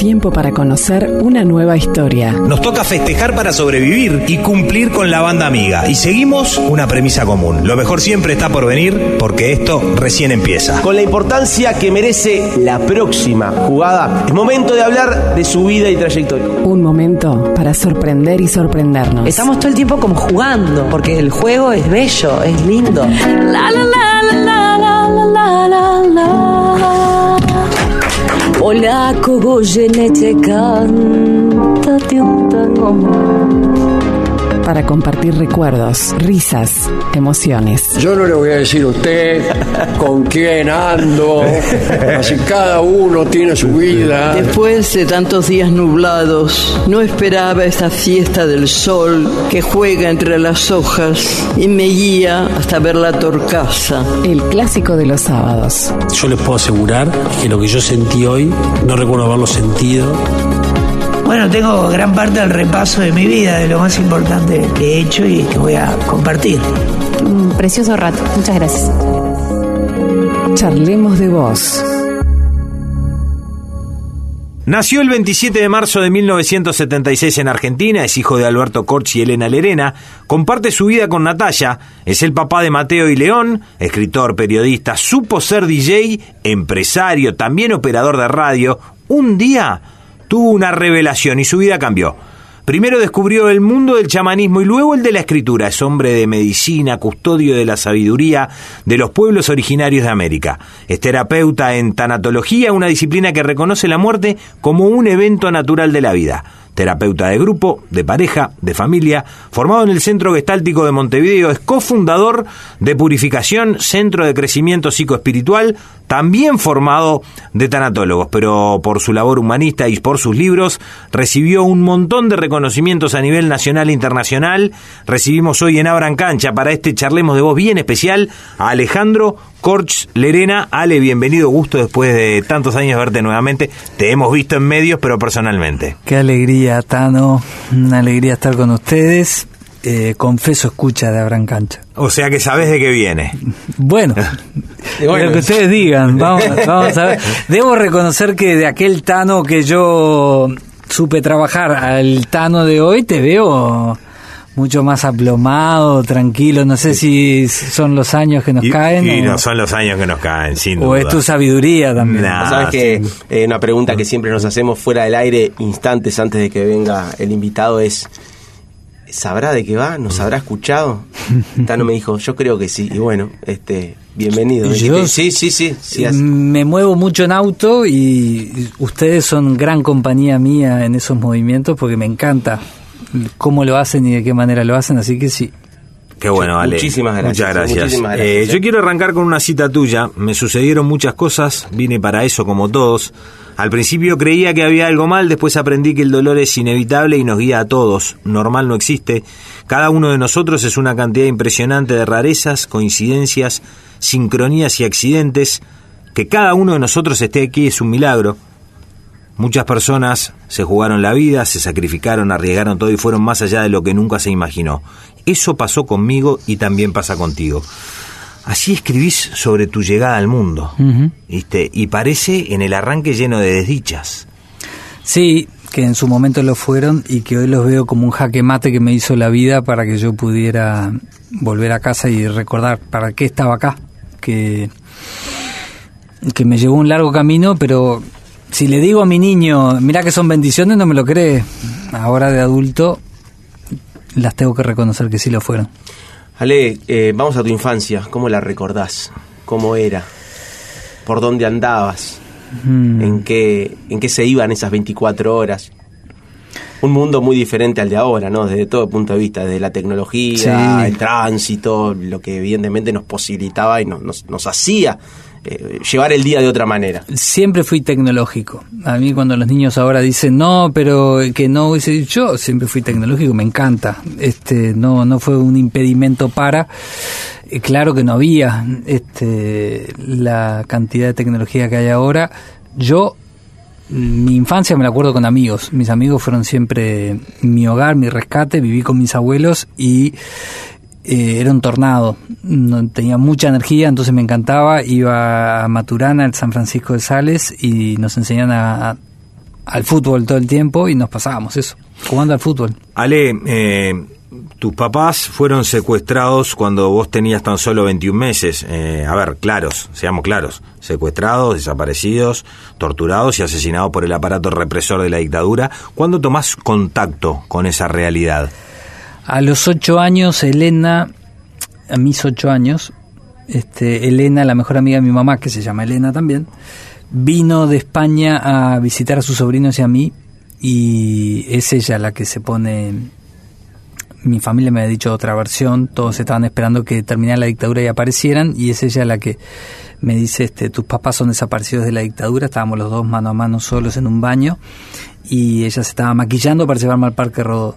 Tiempo para conocer una nueva historia. Nos toca festejar para sobrevivir y cumplir con la banda amiga. Y seguimos una premisa común. Lo mejor siempre está por venir porque esto recién empieza. Con la importancia que merece la próxima jugada, es momento de hablar de su vida y trayectoria. Un momento para sorprender y sorprendernos. Estamos todo el tiempo como jugando, porque el juego es bello, es lindo. La, la, la, la, la, la, la, la, Polaco Goyeneche cántate un tango para compartir recuerdos, risas, emociones. Yo no le voy a decir a usted con quién ando, así cada uno tiene su vida. Después de tantos días nublados, no esperaba esta fiesta del sol que juega entre las hojas y me guía hasta ver la torcaza. El clásico de los sábados. Yo les puedo asegurar que lo que yo sentí hoy, no recuerdo haberlo sentido bueno, tengo gran parte del repaso de mi vida, de lo más importante que he hecho y que voy a compartir. Un precioso rato. Muchas gracias. Charlemos de vos. Nació el 27 de marzo de 1976 en Argentina, es hijo de Alberto Corchi y Elena Lerena, comparte su vida con Natalia, es el papá de Mateo y León, escritor, periodista, supo ser DJ, empresario, también operador de radio. Un día tuvo una revelación y su vida cambió. Primero descubrió el mundo del chamanismo y luego el de la escritura. Es hombre de medicina, custodio de la sabiduría de los pueblos originarios de América. Es terapeuta en tanatología, una disciplina que reconoce la muerte como un evento natural de la vida terapeuta de grupo, de pareja, de familia, formado en el Centro Gestáltico de Montevideo, es cofundador de Purificación, Centro de Crecimiento Psicoespiritual, también formado de tanatólogos, pero por su labor humanista y por sus libros recibió un montón de reconocimientos a nivel nacional e internacional. Recibimos hoy en Abran Cancha para este charlemos de voz bien especial a Alejandro Corch Lerena. Ale, bienvenido, gusto después de tantos años verte nuevamente. Te hemos visto en medios, pero personalmente. Qué alegría, Tano. Una alegría estar con ustedes. Eh, confeso escucha de Abran Cancha. O sea que sabes de qué viene. Bueno, lo que ustedes digan, vamos, vamos a ver. Debo reconocer que de aquel Tano que yo supe trabajar al Tano de hoy, te veo mucho más aplomado, tranquilo. No sé si son los años que nos caen. Y no son los años que nos caen, sin duda. O es tu sabiduría también. Sabes que eh, una pregunta que siempre nos hacemos fuera del aire, instantes antes de que venga el invitado, es ¿sabrá de qué va? ¿Nos habrá escuchado? Tano me dijo, yo creo que sí. Y bueno, este, bienvenido. sí, sí, sí, Me muevo mucho en auto y ustedes son gran compañía mía en esos movimientos porque me encanta cómo lo hacen y de qué manera lo hacen, así que sí. Qué bueno, Ale. Muchísimas gracias. Muchas gracias. Eh, yo quiero arrancar con una cita tuya. Me sucedieron muchas cosas, vine para eso como todos. Al principio creía que había algo mal, después aprendí que el dolor es inevitable y nos guía a todos. Normal no existe. Cada uno de nosotros es una cantidad impresionante de rarezas, coincidencias, sincronías y accidentes. Que cada uno de nosotros esté aquí es un milagro. Muchas personas se jugaron la vida, se sacrificaron, arriesgaron todo y fueron más allá de lo que nunca se imaginó. Eso pasó conmigo y también pasa contigo. Así escribís sobre tu llegada al mundo, ¿viste? Y parece en el arranque lleno de desdichas. Sí, que en su momento lo fueron y que hoy los veo como un jaque mate que me hizo la vida para que yo pudiera volver a casa y recordar para qué estaba acá, que, que me llevó un largo camino, pero si le digo a mi niño, mira que son bendiciones, no me lo cree. Ahora de adulto, las tengo que reconocer que sí lo fueron. Ale, eh, vamos a tu infancia. ¿Cómo la recordás? ¿Cómo era? ¿Por dónde andabas? Hmm. ¿En, qué, ¿En qué se iban esas 24 horas? Un mundo muy diferente al de ahora, ¿no? Desde todo punto de vista, desde la tecnología, el tránsito, lo que evidentemente nos posibilitaba y nos, nos hacía eh, llevar el día de otra manera. Siempre fui tecnológico. A mí cuando los niños ahora dicen no, pero que no hubiese yo siempre fui tecnológico, me encanta. Este no no fue un impedimento para eh, claro que no había este la cantidad de tecnología que hay ahora. Yo mi infancia me la acuerdo con amigos. Mis amigos fueron siempre mi hogar, mi rescate. Viví con mis abuelos y eh, era un tornado, tenía mucha energía, entonces me encantaba, iba a Maturana, al San Francisco de Sales, y nos enseñan a, al fútbol todo el tiempo y nos pasábamos eso, jugando al fútbol. Ale, eh, tus papás fueron secuestrados cuando vos tenías tan solo 21 meses. Eh, a ver, claros, seamos claros. Secuestrados, desaparecidos, torturados y asesinados por el aparato represor de la dictadura. ¿Cuándo tomás contacto con esa realidad? A los ocho años, Elena, a mis ocho años, este, Elena, la mejor amiga de mi mamá, que se llama Elena también, vino de España a visitar a sus sobrinos y a mí, y es ella la que se pone mi familia me había dicho otra versión, todos estaban esperando que terminara la dictadura y aparecieran, y es ella la que me dice, este, tus papás son desaparecidos de la dictadura, estábamos los dos mano a mano solos en un baño, y ella se estaba maquillando para llevarme al Parque Rodó.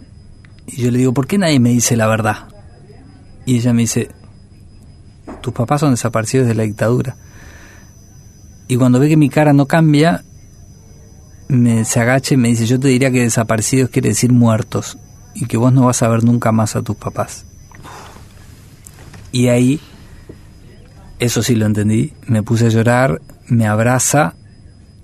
Y yo le digo, ¿por qué nadie me dice la verdad? Y ella me dice, tus papás son desaparecidos de la dictadura. Y cuando ve que mi cara no cambia, me, se agacha y me dice, yo te diría que desaparecidos quiere decir muertos y que vos no vas a ver nunca más a tus papás. Y ahí, eso sí lo entendí, me puse a llorar, me abraza,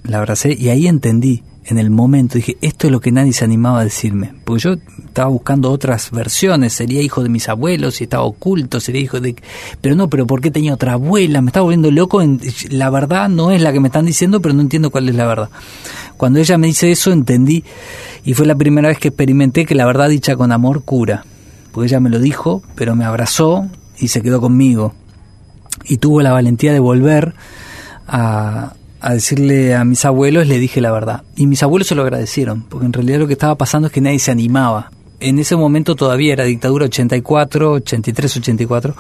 la abracé y ahí entendí, en el momento, dije, esto es lo que nadie se animaba a decirme, porque yo estaba buscando otras versiones, sería hijo de mis abuelos y estaba oculto, sería hijo de... Pero no, pero ¿por qué tenía otra abuela? Me estaba volviendo loco, la verdad no es la que me están diciendo, pero no entiendo cuál es la verdad. Cuando ella me dice eso, entendí y fue la primera vez que experimenté que la verdad dicha con amor cura. Porque ella me lo dijo, pero me abrazó y se quedó conmigo. Y tuvo la valentía de volver a, a decirle a mis abuelos, le dije la verdad. Y mis abuelos se lo agradecieron, porque en realidad lo que estaba pasando es que nadie se animaba. En ese momento todavía era dictadura 84, 83, 84.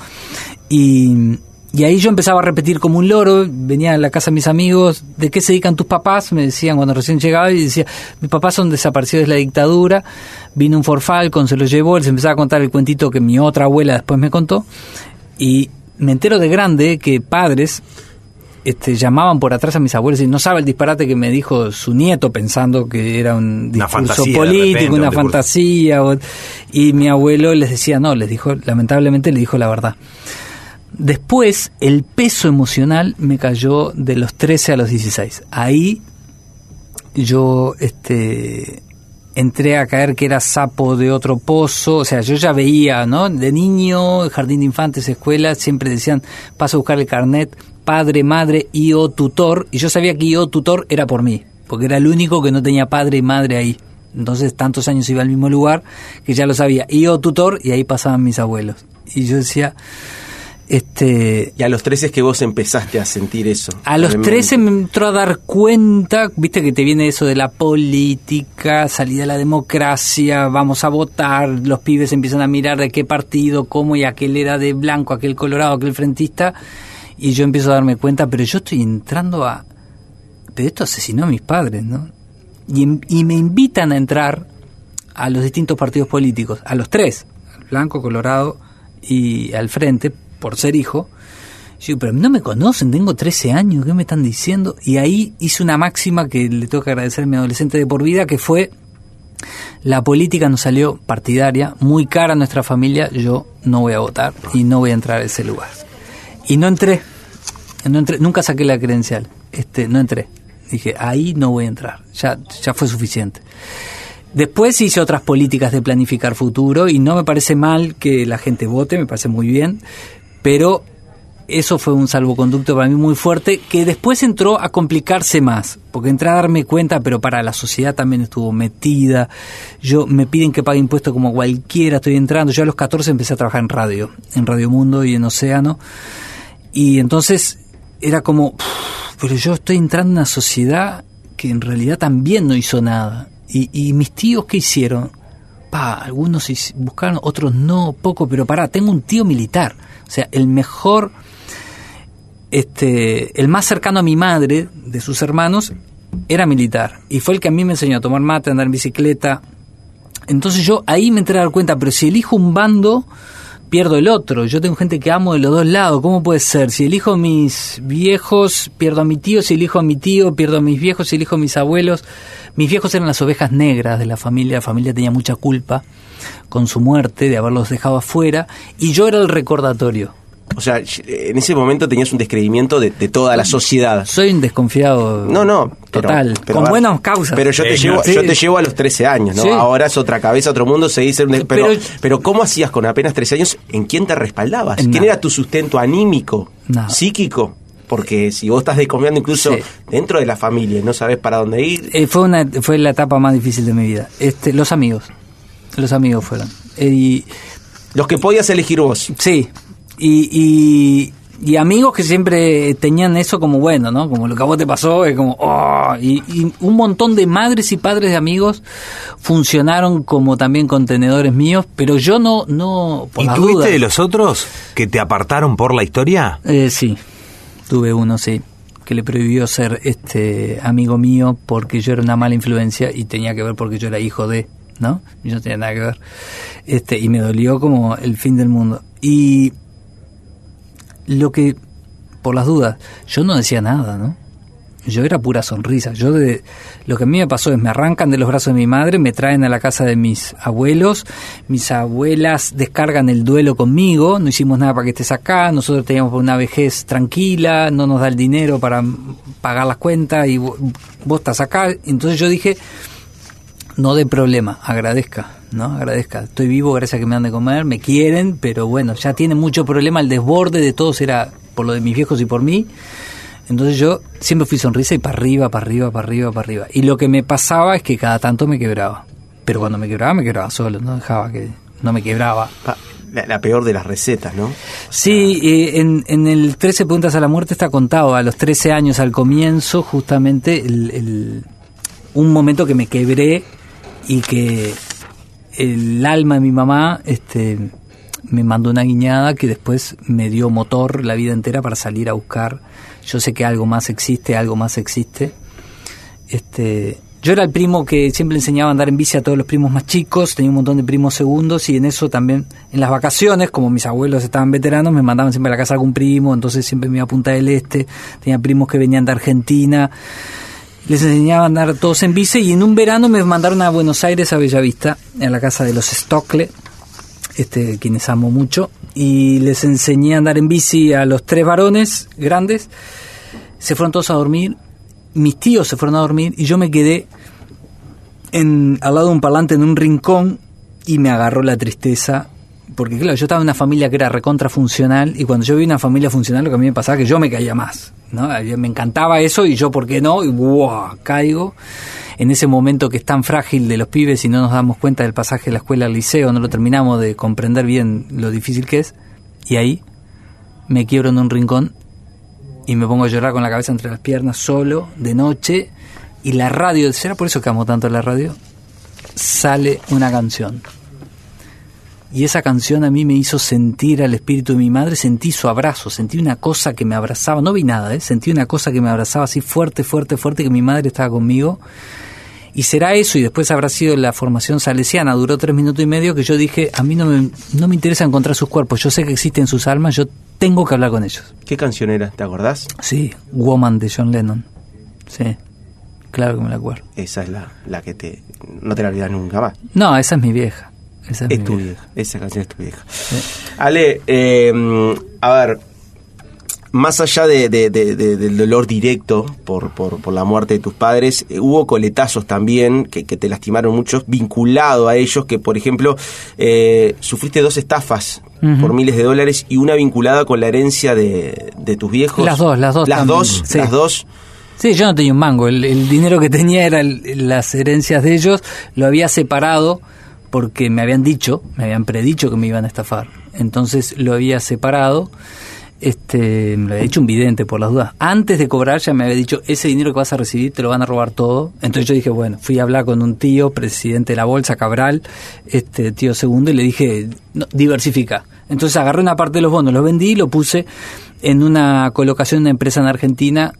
Y y ahí yo empezaba a repetir como un loro, venía a la casa de mis amigos, ¿de qué se dedican tus papás? Me decían cuando recién llegaba y decía, mis papás son desaparecidos de la dictadura, vino un Falcon, se los llevó, les empezaba a contar el cuentito que mi otra abuela después me contó, y me entero de grande que padres este, llamaban por atrás a mis abuelos y no sabe el disparate que me dijo su nieto pensando que era un discurso político, una fantasía, y mi abuelo les decía no, les dijo, lamentablemente le dijo la verdad. Después, el peso emocional me cayó de los 13 a los 16. Ahí yo este, entré a caer que era sapo de otro pozo, o sea, yo ya veía, ¿no? De niño, jardín de infantes, escuela, siempre decían, paso a buscar el carnet, padre, madre y o tutor, y yo sabía que yo tutor era por mí, porque era el único que no tenía padre y madre ahí. Entonces, tantos años iba al mismo lugar que ya lo sabía, y o tutor, y ahí pasaban mis abuelos. Y yo decía, este, y a los 13 es que vos empezaste a sentir eso. A los 13 me entró a dar cuenta, viste que te viene eso de la política, salida de la democracia, vamos a votar, los pibes empiezan a mirar de qué partido, cómo, y aquel era de blanco, aquel colorado, aquel frentista, y yo empiezo a darme cuenta, pero yo estoy entrando a... Pero esto asesinó a mis padres, ¿no? Y, y me invitan a entrar a los distintos partidos políticos, a los tres, blanco, colorado y al frente, por ser hijo. Yo pero no me conocen, tengo 13 años, ¿qué me están diciendo? Y ahí hice una máxima que le tengo que agradecer a mi adolescente de por vida, que fue, la política nos salió partidaria, muy cara a nuestra familia, yo no voy a votar y no voy a entrar a ese lugar. Y no entré, no entré nunca saqué la credencial, este, no entré. Dije, ahí no voy a entrar, ya, ya fue suficiente. Después hice otras políticas de planificar futuro y no me parece mal que la gente vote, me parece muy bien, pero eso fue un salvoconducto para mí muy fuerte que después entró a complicarse más, porque entré a darme cuenta, pero para la sociedad también estuvo metida. Yo me piden que pague impuestos como cualquiera, estoy entrando. Yo a los 14 empecé a trabajar en radio, en Radio Mundo y en Océano. Y entonces era como, pero yo estoy entrando en una sociedad que en realidad también no hizo nada. Y, y mis tíos, ¿qué hicieron? Pa, algunos buscaron, otros no, poco, pero pará, tengo un tío militar o sea, el mejor, este, el más cercano a mi madre, de sus hermanos, era militar. Y fue el que a mí me enseñó a tomar mate, a andar en bicicleta. Entonces yo ahí me entré a dar cuenta, pero si elijo un bando, pierdo el otro. Yo tengo gente que amo de los dos lados. ¿Cómo puede ser? Si elijo mis viejos, pierdo a mi tío. Si elijo a mi tío, pierdo a mis viejos. Si elijo a mis abuelos. Mis viejos eran las ovejas negras de la familia. La familia tenía mucha culpa con su muerte, de haberlos dejado afuera, y yo era el recordatorio. O sea, en ese momento tenías un descreimiento de, de toda la sociedad. Soy un desconfiado. No, no. pero- Total, pero con buenas causas. Pero yo te, llevo, sí. yo te llevo a los 13 años, ¿no? Sí. Ahora es otra cabeza, otro mundo, se dice... Pero, Pero- pero, ¿cómo hacías con apenas 13 años? ¿En quién te respaldabas? En ¿Quién nada. era tu sustento anímico? Nada. ¿Psíquico? Porque si vos estás desconfiando incluso Sí. dentro de la familia y no sabes para dónde ir... Eh, fue una fue la etapa más difícil de mi vida. Este, los amigos. Los amigos fueron. Eh, y Los que podías elegir vos. sí. Y, y, y amigos que siempre tenían eso como bueno, ¿no? Como lo que a vos te pasó, es como, oh, y, y un montón de madres y padres de amigos funcionaron como también contenedores míos, pero yo no, no, por ¿Y las tuviste dudas. de los otros que te apartaron por la historia? Eh, sí, tuve uno, sí, que le prohibió ser este amigo mío porque yo era una mala influencia y tenía que ver porque yo era hijo de, ¿no? Yo no tenía nada que ver. Este, y me dolió como el fin del mundo. Y lo que, por las dudas, yo no decía nada, ¿no? Yo era pura sonrisa. Yo de, lo que a mí me pasó es me arrancan de los brazos de mi madre, me traen a la casa de mis abuelos, mis abuelas descargan el duelo conmigo, no hicimos nada para que estés acá, nosotros teníamos una vejez tranquila, no nos da el dinero para pagar las cuentas y vo- vos estás acá. Entonces yo dije, no de problema, agradezca, ¿no? Agradezca. Estoy vivo gracias a que me dan de comer, me quieren, pero bueno, ya tiene mucho problema, el desborde de todos era por lo de mis viejos y por mí. Entonces yo siempre fui sonrisa y para arriba, para arriba, para arriba, para arriba. Y lo que me pasaba es que cada tanto me quebraba. Pero cuando me quebraba, me quebraba solo, no dejaba que... No me quebraba. La peor de las recetas, ¿no? Sí, eh, en, en el 13 Preguntas a la Muerte está contado, a los 13 años al comienzo, justamente el, el- un momento que me quebré y que el alma de mi mamá este, me mandó una guiñada que después me dio motor la vida entera para salir a buscar. Yo sé que algo más existe, algo más existe. Este, yo era el primo que siempre enseñaba a andar en bici a todos los primos más chicos, tenía un montón de primos segundos y en eso también, en las vacaciones, como mis abuelos estaban veteranos, me mandaban siempre a la casa algún primo, entonces siempre me iba a Punta del Este, tenía primos que venían de Argentina, les enseñaba a andar todos en bici y en un verano me mandaron a Buenos Aires, a Bellavista, a la casa de los Stockle, este, quienes amo mucho, y les enseñé a andar en bici a los tres varones grandes, se fueron todos a dormir, mis tíos se fueron a dormir y yo me quedé al lado de un parlante en un rincón y me agarró la tristeza. Porque claro, yo estaba en una familia que era recontra funcional y cuando yo vi una familia funcional lo que a mí me pasaba es que yo me caía más. ¿no? Me encantaba eso y yo, ¿por qué no? Y ¡buah! caigo. En ese momento que es tan frágil de los pibes y no nos damos cuenta del pasaje de la escuela al liceo, no lo terminamos de comprender bien lo difícil que es. Y ahí me quiebro en un rincón y me pongo a llorar con la cabeza entre las piernas solo, de noche, y la radio, ¿será por eso que amo tanto la radio? Sale una canción. Y esa canción a mí me hizo sentir al espíritu de mi madre, sentí su abrazo, sentí una cosa que me abrazaba, no vi nada, ¿eh? sentí una cosa que me abrazaba así fuerte, fuerte, fuerte, que mi madre estaba conmigo. Y será eso, y después habrá sido la formación salesiana, duró tres minutos y medio, que yo dije, a mí no me, no me interesa encontrar sus cuerpos, yo sé que existen sus almas, yo tengo que hablar con ellos. ¿Qué canción era? ¿Te acordás? Sí, Woman de John Lennon. Sí, claro que me la acuerdo. Esa es la, la que te no te la olvidas nunca más. No, esa es mi vieja. Esa es, tu vieja. vieja. Esa canción es tu vieja. Ale, eh, a ver, más allá de, de- de- de- del dolor directo por, por, por la muerte de tus padres, eh, hubo coletazos también que, que te lastimaron mucho, vinculado a ellos, que por ejemplo, eh, sufriste dos estafas por miles de dólares y una vinculada con la herencia de, de tus viejos. Las dos, las dos Las también, dos, sí. las dos. Sí, yo no tenía un mango. El, el dinero que tenía era el- las herencias de ellos. Lo había separado porque me habían dicho, me habían predicho que me iban a estafar. Entonces lo había separado. Este, me lo había dicho un vidente por las dudas. Antes de cobrar ya me había dicho, ese dinero que vas a recibir te lo van a robar todo. Entonces yo dije, bueno, fui a hablar con un tío, presidente de la bolsa, Cabral, este tío segundo, y le dije, no, diversifica. Entonces agarré una parte de los bonos, los vendí y lo puse en una colocación de una empresa en Argentina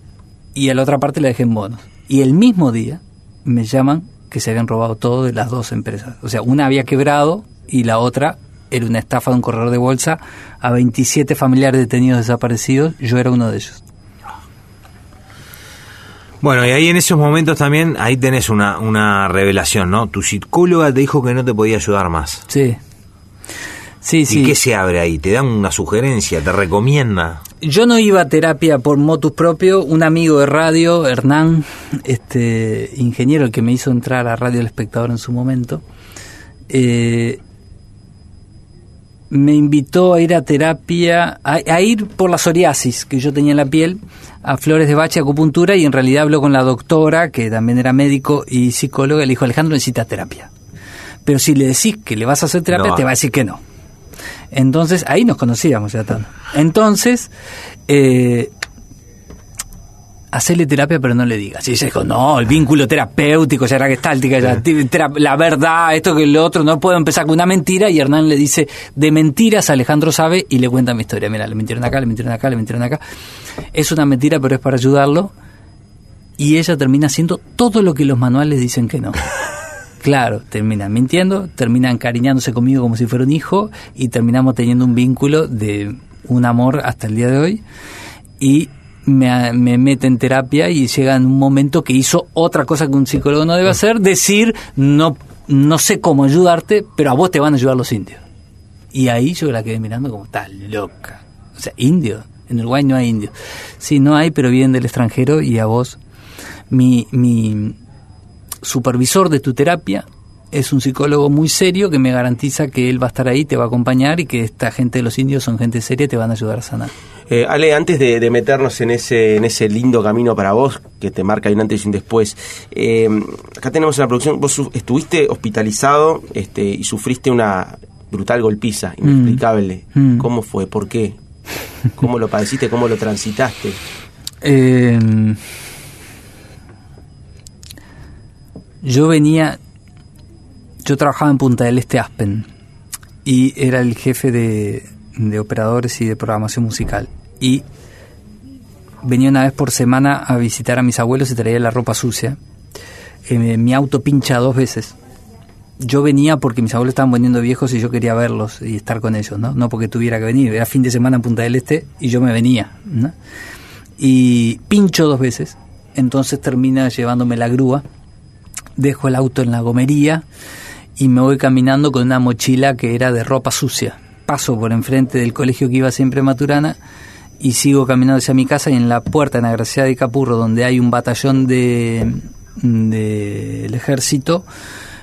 y a la otra parte la dejé en bonos. Y el mismo día me llaman que se habían robado todo de las dos empresas. O sea, una había quebrado y la otra era una estafa de un corredor de bolsa a 27 familiares detenidos desaparecidos. Yo era uno de ellos. Bueno, y ahí en esos momentos también, ahí tenés una, una revelación, ¿no? Tu psicóloga te dijo que no te podía ayudar más. Sí. Sí, sí. ¿Y qué se abre ahí? ¿Te dan una sugerencia? ¿Te recomienda? Yo no iba a terapia por motus propio. Un amigo de radio, Hernán, este ingeniero, el que me hizo entrar a Radio El Espectador en su momento, eh, me invitó a ir a terapia, a, a, ir por la psoriasis que yo tenía en la piel, a flores de bache, acupuntura, y en realidad habló con la doctora, que también era médico y psicóloga, y le dijo, Alejandro necesita terapia. Pero si le decís que le vas a hacer terapia, No. te va a decir que no. Entonces, ahí nos conocíamos ya tanto. Entonces, eh, hacerle terapia, pero no le digas. Y ella dijo, no, el vínculo terapéutico, ya era gestáltica, ya, la verdad, esto que lo otro, no puedo empezar con una mentira. Y Hernán le dice, de mentiras Alejandro sabe y le cuenta mi historia. Mira, le mintieron acá, le mintieron acá, le mintieron acá. Es una mentira, pero es para ayudarlo. Y ella termina haciendo todo lo que los manuales dicen que no. Claro, terminan mintiendo, terminan encariñándose conmigo como si fuera un hijo y terminamos teniendo un vínculo de un amor hasta el día de hoy. Y me, me mete en terapia y llega en un momento que hizo otra cosa que un psicólogo no debe hacer, decir, no, no sé cómo ayudarte, pero a vos te van a ayudar los indios. Y ahí yo la quedé mirando como, está loca. O sea, indio. En Uruguay no hay indios. Sí, no hay, pero vienen del extranjero y a vos, mi, mi supervisor de tu terapia es un psicólogo muy serio que me garantiza que él va a estar ahí, te va a acompañar y que esta gente de los indios son gente seria y te van a ayudar a sanar. Eh, Ale, antes de, de meternos en ese, en ese lindo camino para vos, que te marca un antes y un después, eh, acá tenemos en la producción, vos estuviste hospitalizado este, y sufriste una brutal golpiza, inexplicable. Mm. ¿Cómo fue? ¿Por qué? ¿Cómo lo padeciste? ¿Cómo lo transitaste? Eh, yo venía, yo trabajaba en Punta del Este Aspen y era el jefe de, de operadores y de programación musical. Y venía una vez por semana a visitar a mis abuelos y traía la ropa sucia. Eh, mi auto pincha dos veces. Yo venía porque mis abuelos estaban poniendo viejos y yo quería verlos y estar con ellos, ¿no? No porque tuviera que venir. Era fin de semana en Punta del Este y yo me venía, ¿no? y pincho dos veces. Entonces termina llevándome la grúa, dejo el auto en la gomería y me voy caminando con una mochila que era de ropa sucia. Paso por enfrente del colegio que iba siempre a Maturana y sigo caminando hacia mi casa y en la puerta en Agraciada de Capurro, donde hay un batallón de del ejército,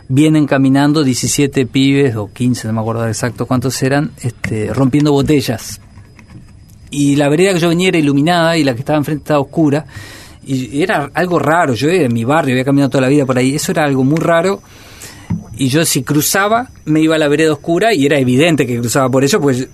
vienen caminando 17 pibes o 15, no me acuerdo exacto cuántos eran, este, rompiendo botellas y la vereda que yo venía era iluminada y la que estaba enfrente estaba oscura y era algo raro, yo era en mi barrio, había caminado toda la vida por ahí, eso era algo muy raro y yo si cruzaba me iba a la vereda oscura y era evidente que cruzaba por eso, pues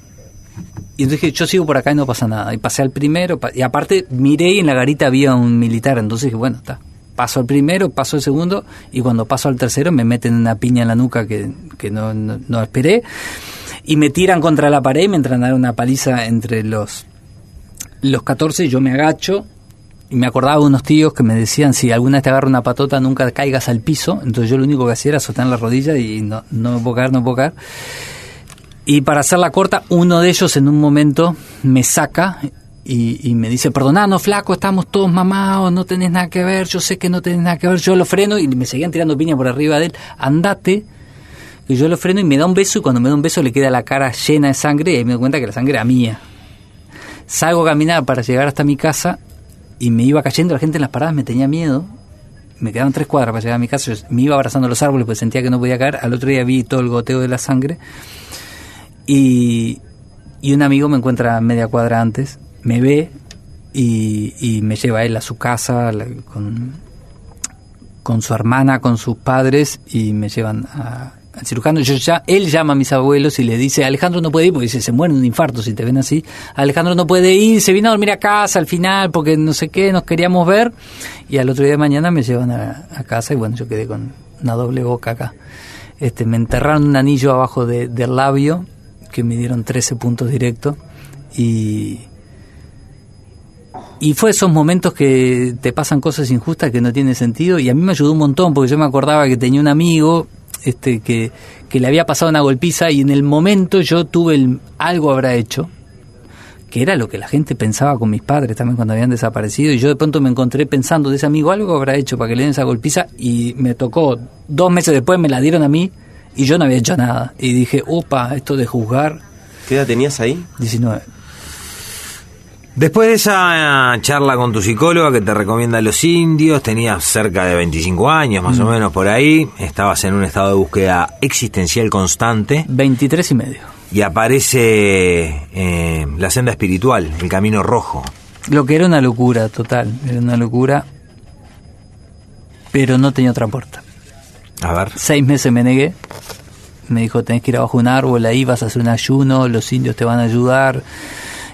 y entonces dije, yo sigo por acá y no pasa nada. Y pasé al primero, y aparte miré y en la garita había un militar, entonces dije, bueno, está. Paso al primero, paso al segundo, y cuando paso al tercero me meten una piña en la nuca que, que no, no, no esperé, y me tiran contra la pared y me entran a dar una paliza entre los, los 14, yo me agacho, y me acordaba de unos tíos que me decían, si alguna vez te agarra una patota, nunca caigas al piso, entonces yo lo único que hacía era sostener la rodilla y no, no me puedo caer, no me puedo caer. Y para hacerla corta, uno de ellos en un momento me saca y, y me dice, perdonanos, flaco, estamos todos mamados, no tenés nada que ver, yo sé que no tenés nada que ver, yo lo freno y me seguían tirando piña por arriba de él, andate, que yo lo freno y me da un beso y cuando me da un beso le queda la cara llena de sangre y ahí me doy cuenta que la sangre era mía. Salgo a caminar para llegar hasta mi casa y me iba cayendo, la gente en las paradas me tenía miedo, me quedaban tres cuadras para llegar a mi casa, me iba abrazando los árboles porque sentía que no podía caer, al otro día vi todo el goteo de la sangre. Y, y un amigo me encuentra media cuadra antes, me ve y, me lleva a él a su casa con, con su hermana, con sus padres y me llevan a- al cirujano. Yo ya, él llama a mis abuelos y le dice, Alejandro no puede ir porque dice, se mueren de un infarto si te ven así. Alejandro no puede ir, se vino a dormir a casa al final porque no sé qué, nos queríamos ver. Y al otro día de mañana me llevan a, a casa y bueno, yo quedé con una doble boca acá. Este, me enterraron un anillo abajo de- del labio que me dieron 13 puntos directos y y fue esos momentos que te pasan cosas injustas que no tienen sentido y a mí me ayudó un montón porque yo me acordaba que tenía un amigo este que, que le había pasado una golpiza y en el momento yo tuve el, algo habrá hecho que era lo que la gente pensaba con mis padres también cuando habían desaparecido y yo de pronto me encontré pensando de ese amigo algo habrá hecho para que le den esa golpiza y me tocó dos meses después me la dieron a mí Y yo no había hecho nada. Y dije, opa, esto de juzgar. ¿Qué edad tenías ahí? 19. Después de esa charla con tu psicóloga que te recomienda los indios, tenías cerca de 25 años, más o menos por ahí, estabas en un estado de búsqueda existencial constante 23 y medio. y aparece eh, la senda espiritual, el camino rojo. Lo que era una locura total, era una locura, pero no tenía otra puerta. A ver, Seis meses me negué, me dijo tenés que ir abajo un árbol, ahí vas a hacer un ayuno, los indios te van a ayudar,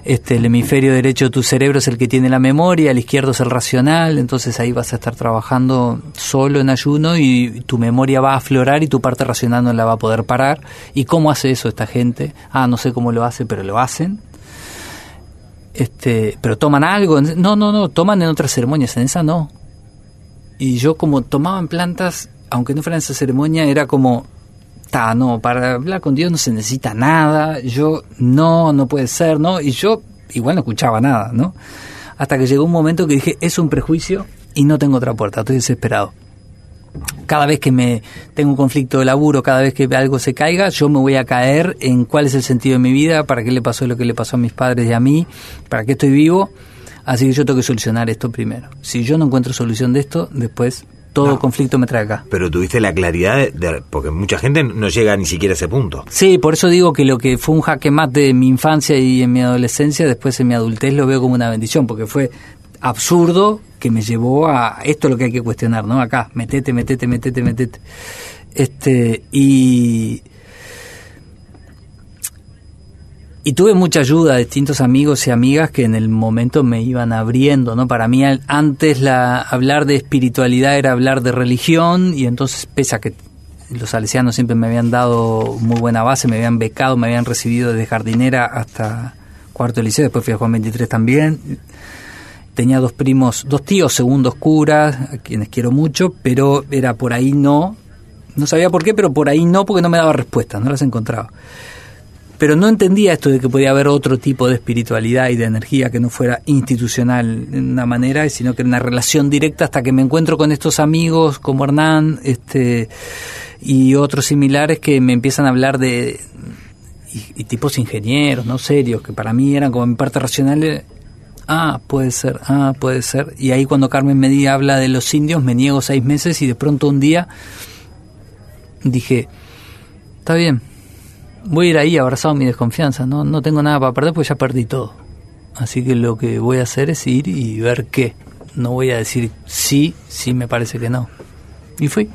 este, el hemisferio derecho de tu cerebro es el que tiene la memoria, el izquierdo es el racional, entonces ahí vas a estar trabajando solo en ayuno y tu memoria va a aflorar y tu parte racional no la va a poder parar. ¿Y cómo hace eso esta gente? Ah, no sé cómo lo hace, pero lo hacen. Este, pero toman algo, no, no, no, toman en otras ceremonias, en esa no. Y yo como tomaban plantas, aunque no fuera en esa ceremonia, era como, ta, no, para hablar con Dios no se necesita nada, yo, no, no puede ser, ¿no? Y yo igual no escuchaba nada, ¿no? Hasta que llegó un momento que dije, es un prejuicio y no tengo otra puerta, estoy desesperado. Cada vez que me tengo un conflicto de laburo, cada vez que algo se caiga, yo me voy a caer en cuál es el sentido de mi vida, para qué le pasó lo que le pasó a mis padres y a mí, para qué estoy vivo. Así que yo tengo que solucionar esto primero. Si yo no encuentro solución de esto, después todo No. conflicto me trae acá. pero tuviste la claridad de, de- porque mucha gente no llega ni siquiera a ese punto. Sí, por eso digo que lo que fue un jaque mate en mi infancia y en mi adolescencia, después en mi adultez lo veo como una bendición, porque fue absurdo que me llevó a esto es lo que hay que cuestionar, ¿no? Acá, metete, metete, metete, metete. Este, y y tuve mucha ayuda de distintos amigos y amigas que en el momento me iban abriendo, ¿no? Para mí antes la hablar de espiritualidad era hablar de religión y entonces pese a que los salesianos siempre me habían dado muy buena base, me habían becado, me habían recibido desde jardinera hasta cuarto de liceo, después fui a Juan 23 también. Tenía dos primos, dos tíos segundos curas, a quienes quiero mucho, pero era por ahí no. No sabía por qué, pero por ahí no, porque no me daba respuestas, no las encontraba. Pero no entendía esto de que podía haber otro tipo de espiritualidad y de energía que no fuera institucional en una manera, sino que era una relación directa hasta que me encuentro con estos amigos como Hernán este, y otros similares que me empiezan a hablar de y, tipos ingenieros, no serios, que para mí eran como mi parte racional. Ah, puede ser, ah, puede ser. Y ahí cuando Carmen Medina habla de los indios, me niego seis meses y de pronto un día dije, está bien, voy a ir ahí abrazado a mi desconfianza, no, no tengo nada para perder porque ya perdí todo. Así que lo que voy a hacer es ir y ver qué. No voy a decir sí, sí me parece que no. Y fui.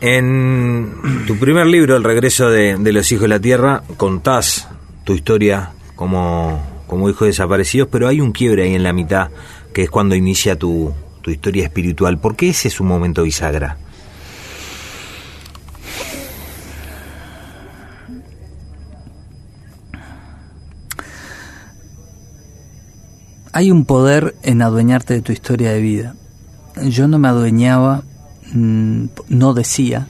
En tu primer libro, El regreso de, de los hijos de la tierra, contás tu historia como, como hijos desaparecidos, pero hay un quiebre ahí en la mitad, que es cuando inicia tu, tu historia espiritual. ¿Por qué ese es un momento bisagra? Hay un poder en adueñarte de tu historia de vida. Yo no me adueñaba, mm, no decía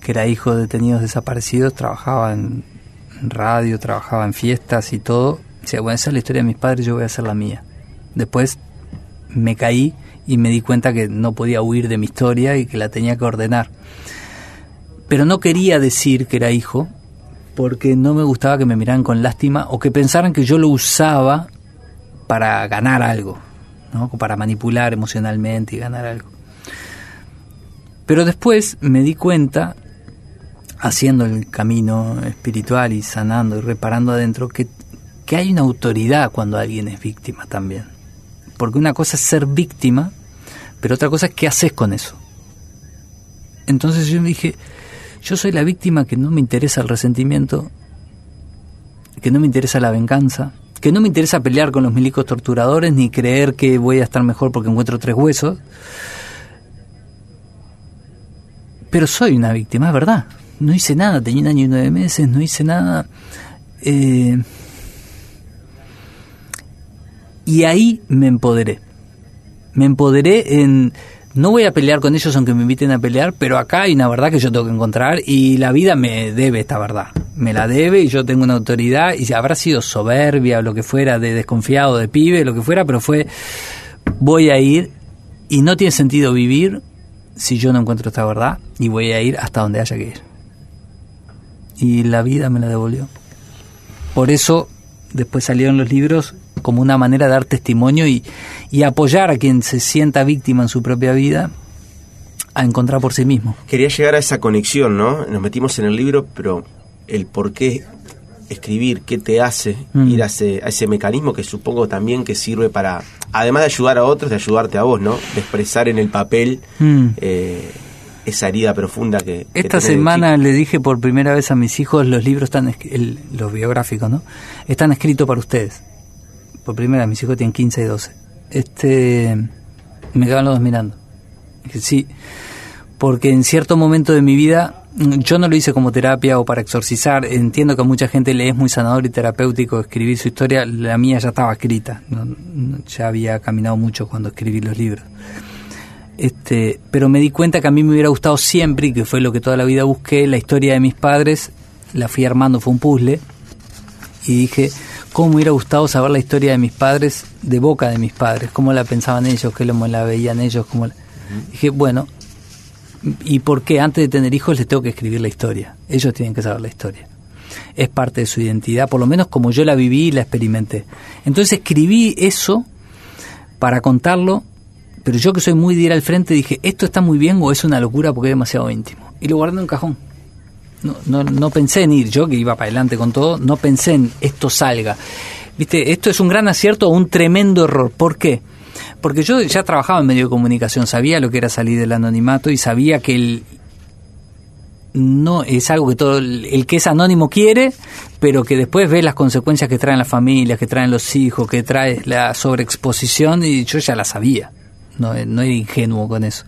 que era hijo de detenidos desaparecidos, trabajaba en radio, trabajaba en fiestas y todo. Decía, bueno, esa es la historia de mis padres, yo voy a hacer la mía. Después me caí y me di cuenta que no podía huir de mi historia y que la tenía que ordenar. Pero no quería decir que era hijo porque no me gustaba que me miraran con lástima o que pensaran que yo lo usaba para ganar algo, ¿no? para manipular emocionalmente y ganar algo. Pero después me di cuenta, haciendo el camino espiritual y sanando y reparando adentro, que, que hay una autoridad cuando alguien es víctima también. Porque una cosa es ser víctima, pero otra cosa es qué haces con eso. Entonces yo me dije, yo soy la víctima que no me interesa el resentimiento, que no me interesa la venganza, que no me interesa pelear con los milicos torturadores ni creer que voy a estar mejor porque encuentro tres huesos. Pero soy una víctima, es verdad. No hice nada, tenía un año y nueve meses, no hice nada. Eh, y ahí me empoderé. Me empoderé en... No voy a pelear con ellos aunque me inviten a pelear, pero acá hay una verdad que yo tengo que encontrar y la vida me debe esta verdad. Me la debe y yo tengo una autoridad y habrá sido soberbia o lo que fuera, de desconfiado, de pibe, lo que fuera, pero fue voy a ir y no tiene sentido vivir si yo no encuentro esta verdad y voy a ir hasta donde haya que ir. y la vida me la devolvió. Por eso después salieron los libros como una manera de dar testimonio y, y apoyar a quien se sienta víctima en su propia vida a encontrar por sí mismo. Quería llegar a esa conexión, ¿no? Nos metimos en el libro, pero el por qué escribir, qué te hace Mm. ir a ese, a ese mecanismo que supongo también que sirve para, además de ayudar a otros, de ayudarte a vos, ¿no? De expresar en el papel Mm. eh, esa herida profunda que... que Esta semana le dije por primera vez a mis hijos los libros están el- los biográficos, ¿no? Están escritos para ustedes. Por primera mis hijos tienen 15 y 12. Este me quedaban los dos mirando. Dije, sí, porque en cierto momento de mi vida yo no lo hice como terapia o para exorcizar. Entiendo que a mucha gente le es muy sanador y terapéutico escribir su historia. La mía ya estaba escrita. no- no- ya había caminado mucho cuando escribí los libros. Este, pero me di cuenta que a mí me hubiera gustado siempre, y que fue lo que toda la vida busqué, la historia de mis padres, la fui armando, fue un puzzle, y dije, ¿cómo me hubiera gustado saber la historia de mis padres de boca de mis padres? ¿Cómo la pensaban ellos? ¿Cómo la veían ellos? Cómo la- Dije, bueno, ¿y por qué antes de tener hijos les tengo que escribir la historia? Ellos tienen que saber la historia. Es parte de su identidad, por lo menos como yo la viví y la experimenté. Entonces escribí eso para contarlo, pero yo que soy muy de ir al frente dije, ¿esto está muy bien o es una locura porque es demasiado íntimo? Y lo guardé en un cajón. No, no, no pensé en ir, yo que iba para adelante con todo, no pensé en esto salga. Viste, esto es un gran acierto o un tremendo error. ¿Por qué? Porque yo ya trabajaba en medio de comunicación, sabía lo que era salir del anonimato y sabía que el no es algo que todo el, que es anónimo quiere, pero que después ve las consecuencias que traen las familias, que traen los hijos, que trae la sobreexposición y yo ya la sabía. No, no era ingenuo con eso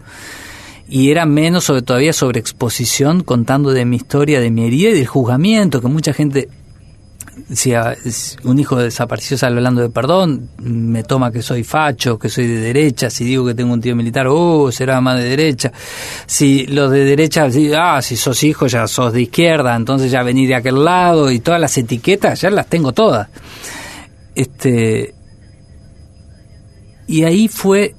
y era menos sobre todavía sobre exposición contando de mi historia, de mi herida y del juzgamiento que mucha gente si un hijo desapareció sale hablando de perdón, me toma que soy facho, que soy de derecha, si digo que tengo un tío militar, oh, será más de derecha. Si los de derecha, ah, si sos hijo ya sos de izquierda, entonces ya venís de aquel lado y todas las etiquetas ya las tengo todas. Este y ahí fue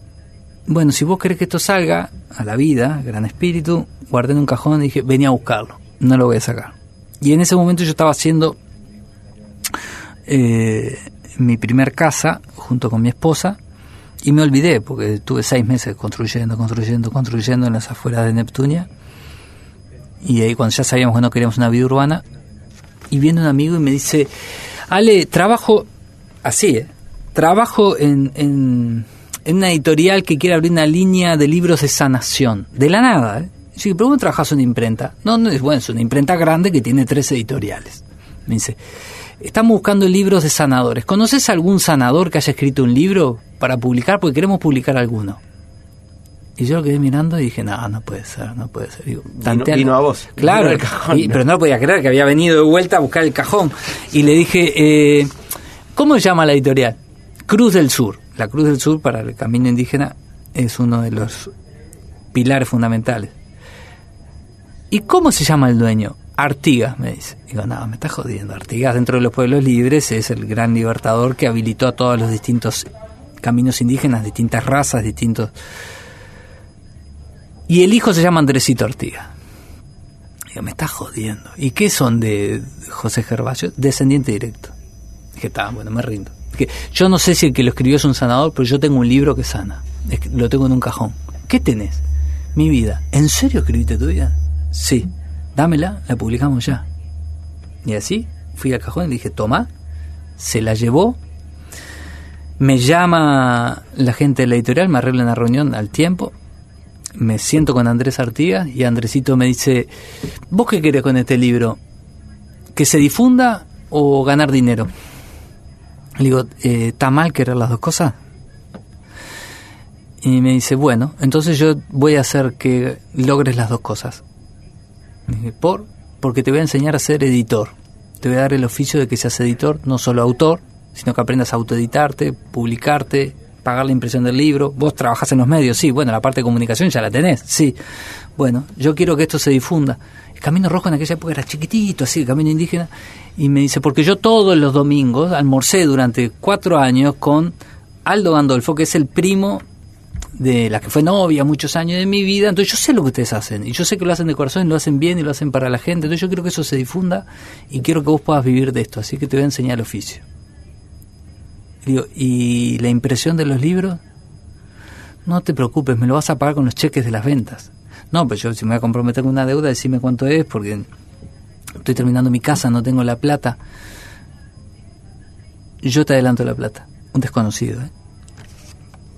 bueno, si vos querés que esto salga a la vida, gran espíritu, guardé en un cajón y dije, venía a buscarlo, no lo voy a sacar. Y en ese momento yo estaba haciendo eh, mi primer casa junto con mi esposa y me olvidé porque tuve seis meses construyendo, construyendo, construyendo en las afueras de Neptunia. Y ahí cuando ya sabíamos que no queríamos una vida urbana, y viene un amigo y me dice, Ale, trabajo así, ¿eh? trabajo en, en, en una editorial que quiere abrir una línea de libros de sanación. De la nada, ¿eh? Yo dije, ¿pero cómo trabajas en una imprenta? No, no es bueno, es una imprenta grande que tiene tres editoriales. Me dice, estamos buscando libros de sanadores. ¿Conoces algún sanador que haya escrito un libro para publicar? Porque queremos publicar alguno. Y yo lo quedé mirando y dije, no, no puede ser, no puede ser. Digo, tantealo. vino a vos. Claro, Vino al cajón. y- pero no lo podía creer que había venido de vuelta a buscar el cajón. Y le dije, eh, ¿cómo se llama la editorial? Cruz del Sur. La Cruz del Sur para el camino indígena es uno de los pilares fundamentales. ¿Y cómo se llama el dueño? Artigas, me dice. Digo, no, me está jodiendo. Artigas, dentro de los pueblos libres, es el gran libertador que habilitó a todos los distintos caminos indígenas, distintas razas, distintos... Y el hijo se llama Andresito Artigas. Digo, me está jodiendo. ¿Y qué son de José Gervasio? Descendiente directo. Dije, está, bueno, me rindo. Dije, yo no sé si el que lo escribió es un sanador, pero yo tengo un libro que sana. Que lo tengo en un cajón. ¿Qué tenés? Mi vida. ¿En serio escribiste tu vida? Sí. Dámela, la publicamos ya. Y así fui al cajón y le dije, toma. Se la llevó. Me llama la gente de la editorial, me arregla una reunión al tiempo. Me siento con Andrés Artigas y Andresito me dice, ¿vos qué querés con este libro? ¿Que se difunda o ganar dinero? Le digo, eh, ¿está mal querer las dos cosas? Y me dice, bueno, entonces yo voy a hacer que logres las dos cosas. ¿por? Porque te voy a enseñar a ser editor. Te voy a dar el oficio de que seas editor, no solo autor, sino que aprendas a autoeditarte, publicarte, pagar la impresión del libro. Vos trabajás en los medios, sí, bueno, la parte de comunicación ya la tenés, sí. Bueno, yo quiero que esto se difunda. El Camino Rojo en aquella época era chiquitito, así, el Camino Indígena. Y me dice, porque yo todos los domingos almorcé durante cuatro años con Aldo Gandolfo, que es el primo de la que fue novia muchos años de mi vida, entonces yo sé lo que ustedes hacen, y yo sé que lo hacen de corazón, y lo hacen bien y lo hacen para la gente, entonces yo quiero que eso se difunda y quiero que vos puedas vivir de esto, así que te voy a enseñar el oficio. Y digo, ¿y la impresión de los libros? No te preocupes, me lo vas a pagar con los cheques de las ventas. No, pues yo si me voy a comprometer con una deuda, decime cuánto es, porque estoy terminando mi casa, no tengo la plata. Yo te adelanto la plata, un desconocido. ¿eh?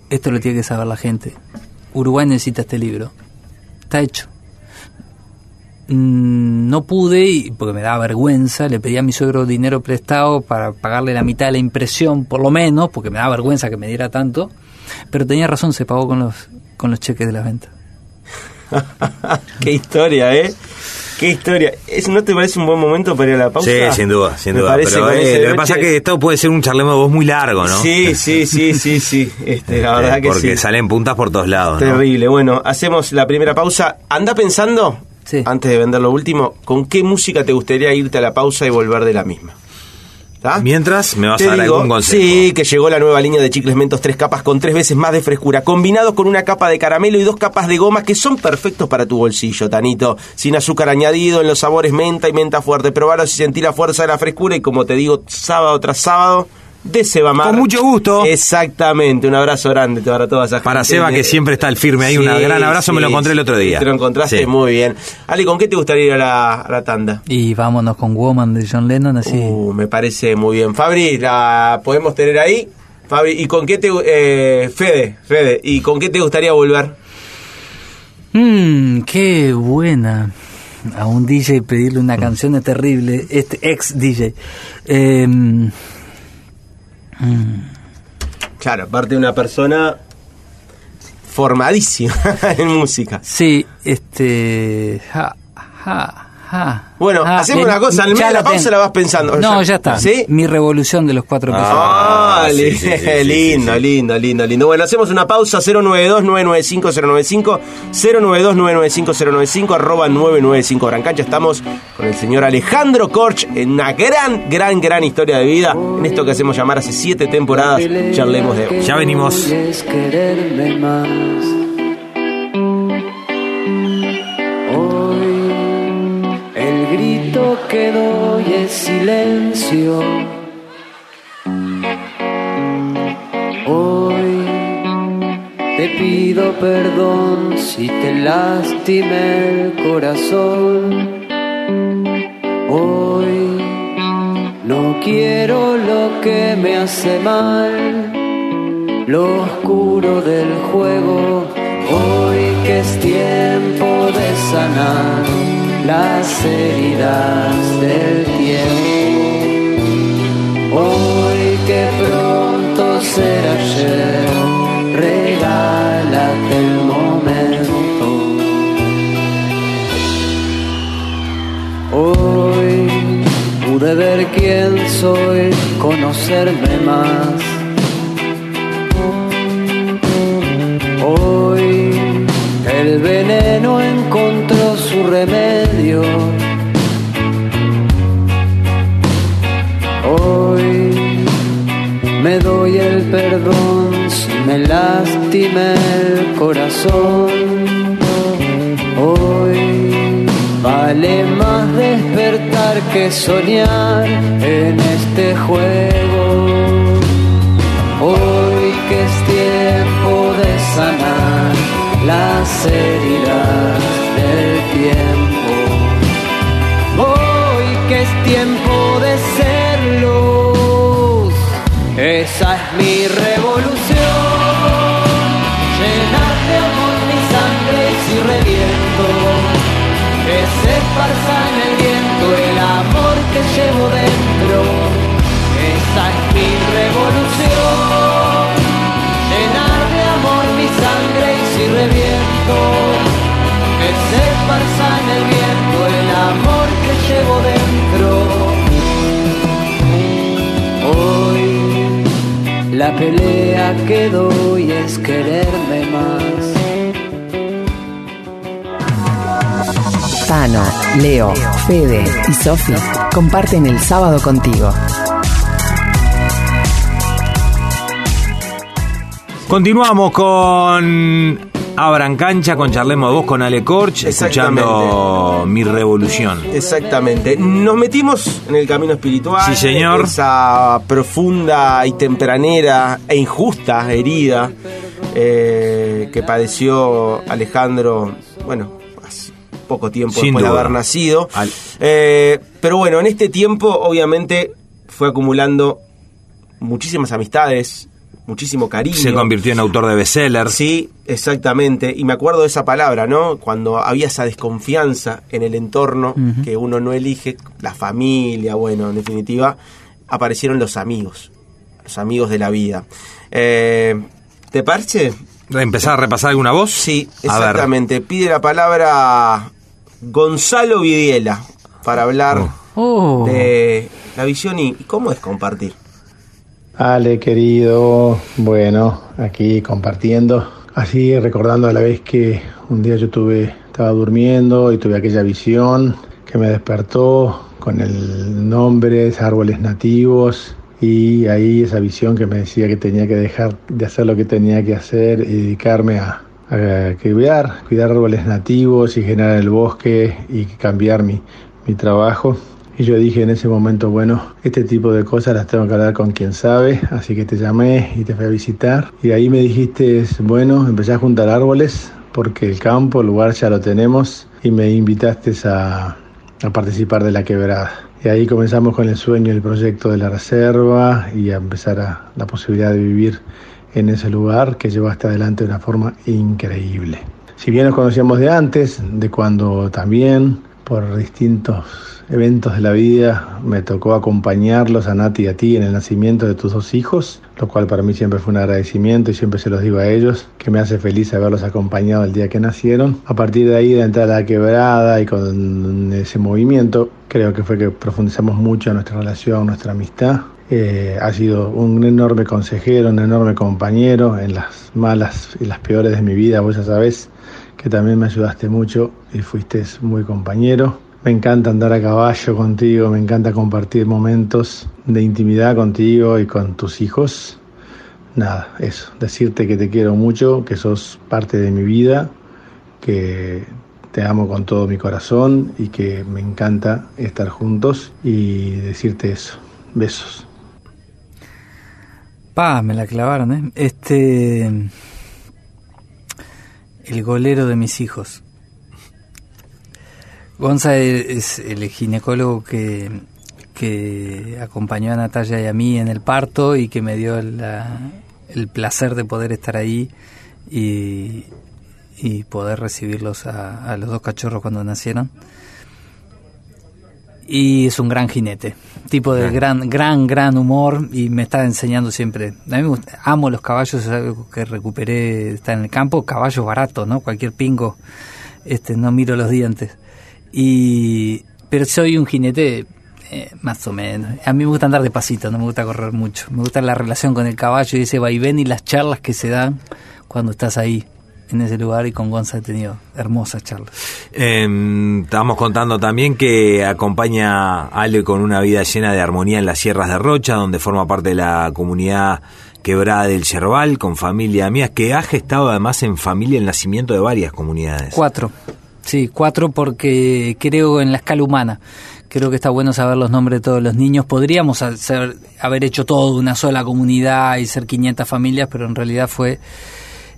Esto lo tiene que saber la gente. Uruguay necesita este libro. Está hecho. Mm, No pude, y- porque me daba vergüenza, le pedí a mi suegro dinero prestado para pagarle la mitad de la impresión, por lo menos, porque me daba vergüenza que me diera tanto. Pero tenía razón, se pagó con los, con los cheques de las ventas. Qué historia, ¿eh? Qué historia. ¿Es, ¿No te parece un buen momento para ir a la pausa? Sí, sin duda, sin Me duda. Pero eh, lo que pasa es que esto puede ser un charlemo de voz muy largo, ¿no? Sí, sí, sí, sí, sí. Este, la verdad Eh, que Porque sí. salen puntas por todos lados. ¿no? Terrible. Bueno, hacemos la primera pausa. Anda pensando, antes de vender lo último, con qué música te gustaría irte a la pausa y volver de la misma. Mientras me vas Te a dar digo, algún consejo. Sí, que llegó la nueva línea de chicles mentos tres capas con tres veces más de frescura, combinados con una capa de caramelo y dos capas de goma que son perfectos para tu bolsillo, Tanito. Sin azúcar añadido en los sabores menta y menta fuerte. Probaros y sentí la fuerza de la frescura y como te digo, sábado tras sábado, de Sebamar. Con mucho gusto. Exactamente, un abrazo grande para toda esa gente. Para Seba, que siempre está el firme ahí, un Sí, gran abrazo, me lo encontré el otro día. Te lo encontraste Sí. muy bien. Ali, ¿con qué te gustaría ir a la, a la tanda? Y vámonos con Woman de John Lennon, así. Uh, me parece muy bien. Fabri, ¿la podemos tener ahí? Fabri, ¿y con qué te... Eh, Fede, Fede, ¿y con qué te gustaría volver? Mmm, qué buena. A un DJ pedirle una canción es terrible. Este ex DJ. Eh, mm, Claro, aparte de una persona formadísima en música. sí, este. Ja, ja, ja. Bueno, Ah, hacemos una cosa, al medio ya de la pausa ten- la vas pensando. No, ya está. ¿Sí? Mi revolución de los cuatro pesos. Ah, sí, li- sí, sí, sí, lindo, lindo, lindo, lindo. Bueno, hacemos una pausa 092-995-095, 092-995-095, arroba 995 Gran Cancha. Estamos con el señor Alejandro Korch en una gran, gran, gran historia de vida. En esto que hacemos llamar hace siete temporadas, charlemos de hoy. Ya venimos. Es quererme más. Silencio. Hoy te pido perdón si te lastimé el corazón. Hoy no quiero lo que me hace mal lo oscuro del juego, hoy que es tiempo de sanar las heridas del tiempo, hoy que pronto será ayer, regálate el momento. Hoy pude ver quién soy, conocerme más. Hoy el veneno encontró remedio. Hoy me doy el perdón si me lastimé el corazón. Hoy vale más despertar que soñar en este juego. Hoy que es tiempo de sanar las heridas tiempo. Hoy que es tiempo de ser luz. Esa es mi revolución. Llenar de amor mi sangre y si reviento. Que se esparza en el viento el amor que llevo dentro. Esa es mi revolución. Llevo dentro. Hoy la pelea que doy es quererme más. Tano, Leo, Fede y Sofi comparten el sábado contigo. Continuamos con Abran Cancha, con Charlemos Vos, con Ale Corch, escuchando Mi Revolución. Exactamente. Nos metimos en el camino espiritual. Sí, señor. Esa profunda y tempranera e injusta herida eh, que padeció Alejandro, bueno, hace poco tiempo Sin después de haber nacido. Al- Eh, pero bueno, en este tiempo, obviamente, fue acumulando muchísimas amistades, muchísimo cariño. Se convirtió en autor de bestsellers. Sí, exactamente. Y me acuerdo de esa palabra, ¿no? Cuando había esa desconfianza en el entorno que uno no elige, la familia, bueno, en definitiva, aparecieron los amigos, los amigos de la vida. Eh, ¿Te parece? ¿Empezar a repasar alguna voz? Sí, A ver. exactamente. Pide la palabra Gonzalo Vidiela para hablar Oh. de la visión y cómo es compartir. Ale, querido, bueno, aquí compartiendo, así recordando a la vez que un día yo tuve, estaba durmiendo y tuve aquella visión que me despertó con el nombre, árboles nativos y ahí esa visión que me decía que tenía que dejar de hacer lo que tenía que hacer y dedicarme a, a cuidar, cuidar árboles nativos y generar el bosque y cambiar mi, mi trabajo. Y yo dije en ese momento, bueno, este tipo de cosas las tengo que hablar con quien sabe, así que te llamé y te fui a visitar. Y ahí me dijiste, bueno, empecé a juntar árboles porque el campo, el lugar ya lo tenemos y me invitaste a, a participar de la quebrada. Y ahí comenzamos con el sueño, el proyecto de la reserva y a empezar a la posibilidad de vivir en ese lugar que llevaste adelante de una forma increíble. Si bien nos conocíamos de antes, de cuando también por distintos eventos de la vida me tocó acompañarlos a Nati y a ti en el nacimiento de tus dos hijos, lo cual para mí siempre fue un agradecimiento y siempre se los digo a ellos, que me hace feliz haberlos acompañado el día que nacieron. A partir de ahí, de entrar a la quebrada y con ese movimiento, creo que fue que profundizamos mucho nuestra relación, nuestra amistad. Eh, ha sido un enorme consejero, un enorme compañero en las malas y las peores de mi vida, vos ya sabés que también me ayudaste mucho y fuiste muy compañero. Me encanta andar a caballo contigo, me encanta compartir momentos de intimidad contigo y con tus hijos. Nada, eso, decirte que te quiero mucho, que sos parte de mi vida, que te amo con todo mi corazón y que me encanta estar juntos y decirte eso. Besos. Pa, me la clavaron, ¿eh? Este. El golero de mis hijos. Gonza es el ginecólogo que, que acompañó a Natalia y a mí en el parto y que me dio la- el placer de poder estar ahí y, y poder recibirlos a, a los dos cachorros cuando nacieron. Y es un gran jinete, tipo de gran, gran, gran humor y me está enseñando siempre. A mí me gusta- amo los caballos, es algo que recuperé, está en el campo, caballos baratos, ¿no? Cualquier pingo, este, no miro los dientes. Y, pero soy un jinete eh, más o menos. A mí me gusta andar despacito, no me gusta correr mucho. Me gusta la relación con el caballo y ese vaivén y las charlas que se dan cuando estás ahí, en ese lugar. Y con Gonza he tenido hermosas charlas. Eh, estábamos contando también que acompaña a Ale con una vida llena de armonía en las sierras de Rocha, donde forma parte de la comunidad quebrada del Yerbal, con familia mía, que ha gestado además en familia el nacimiento de varias comunidades. Cuatro. Sí, cuatro porque creo en la escala humana. Creo que está bueno saber los nombres de todos los niños. Podríamos hacer, haber hecho todo una sola comunidad y ser 500 familias, pero en realidad fue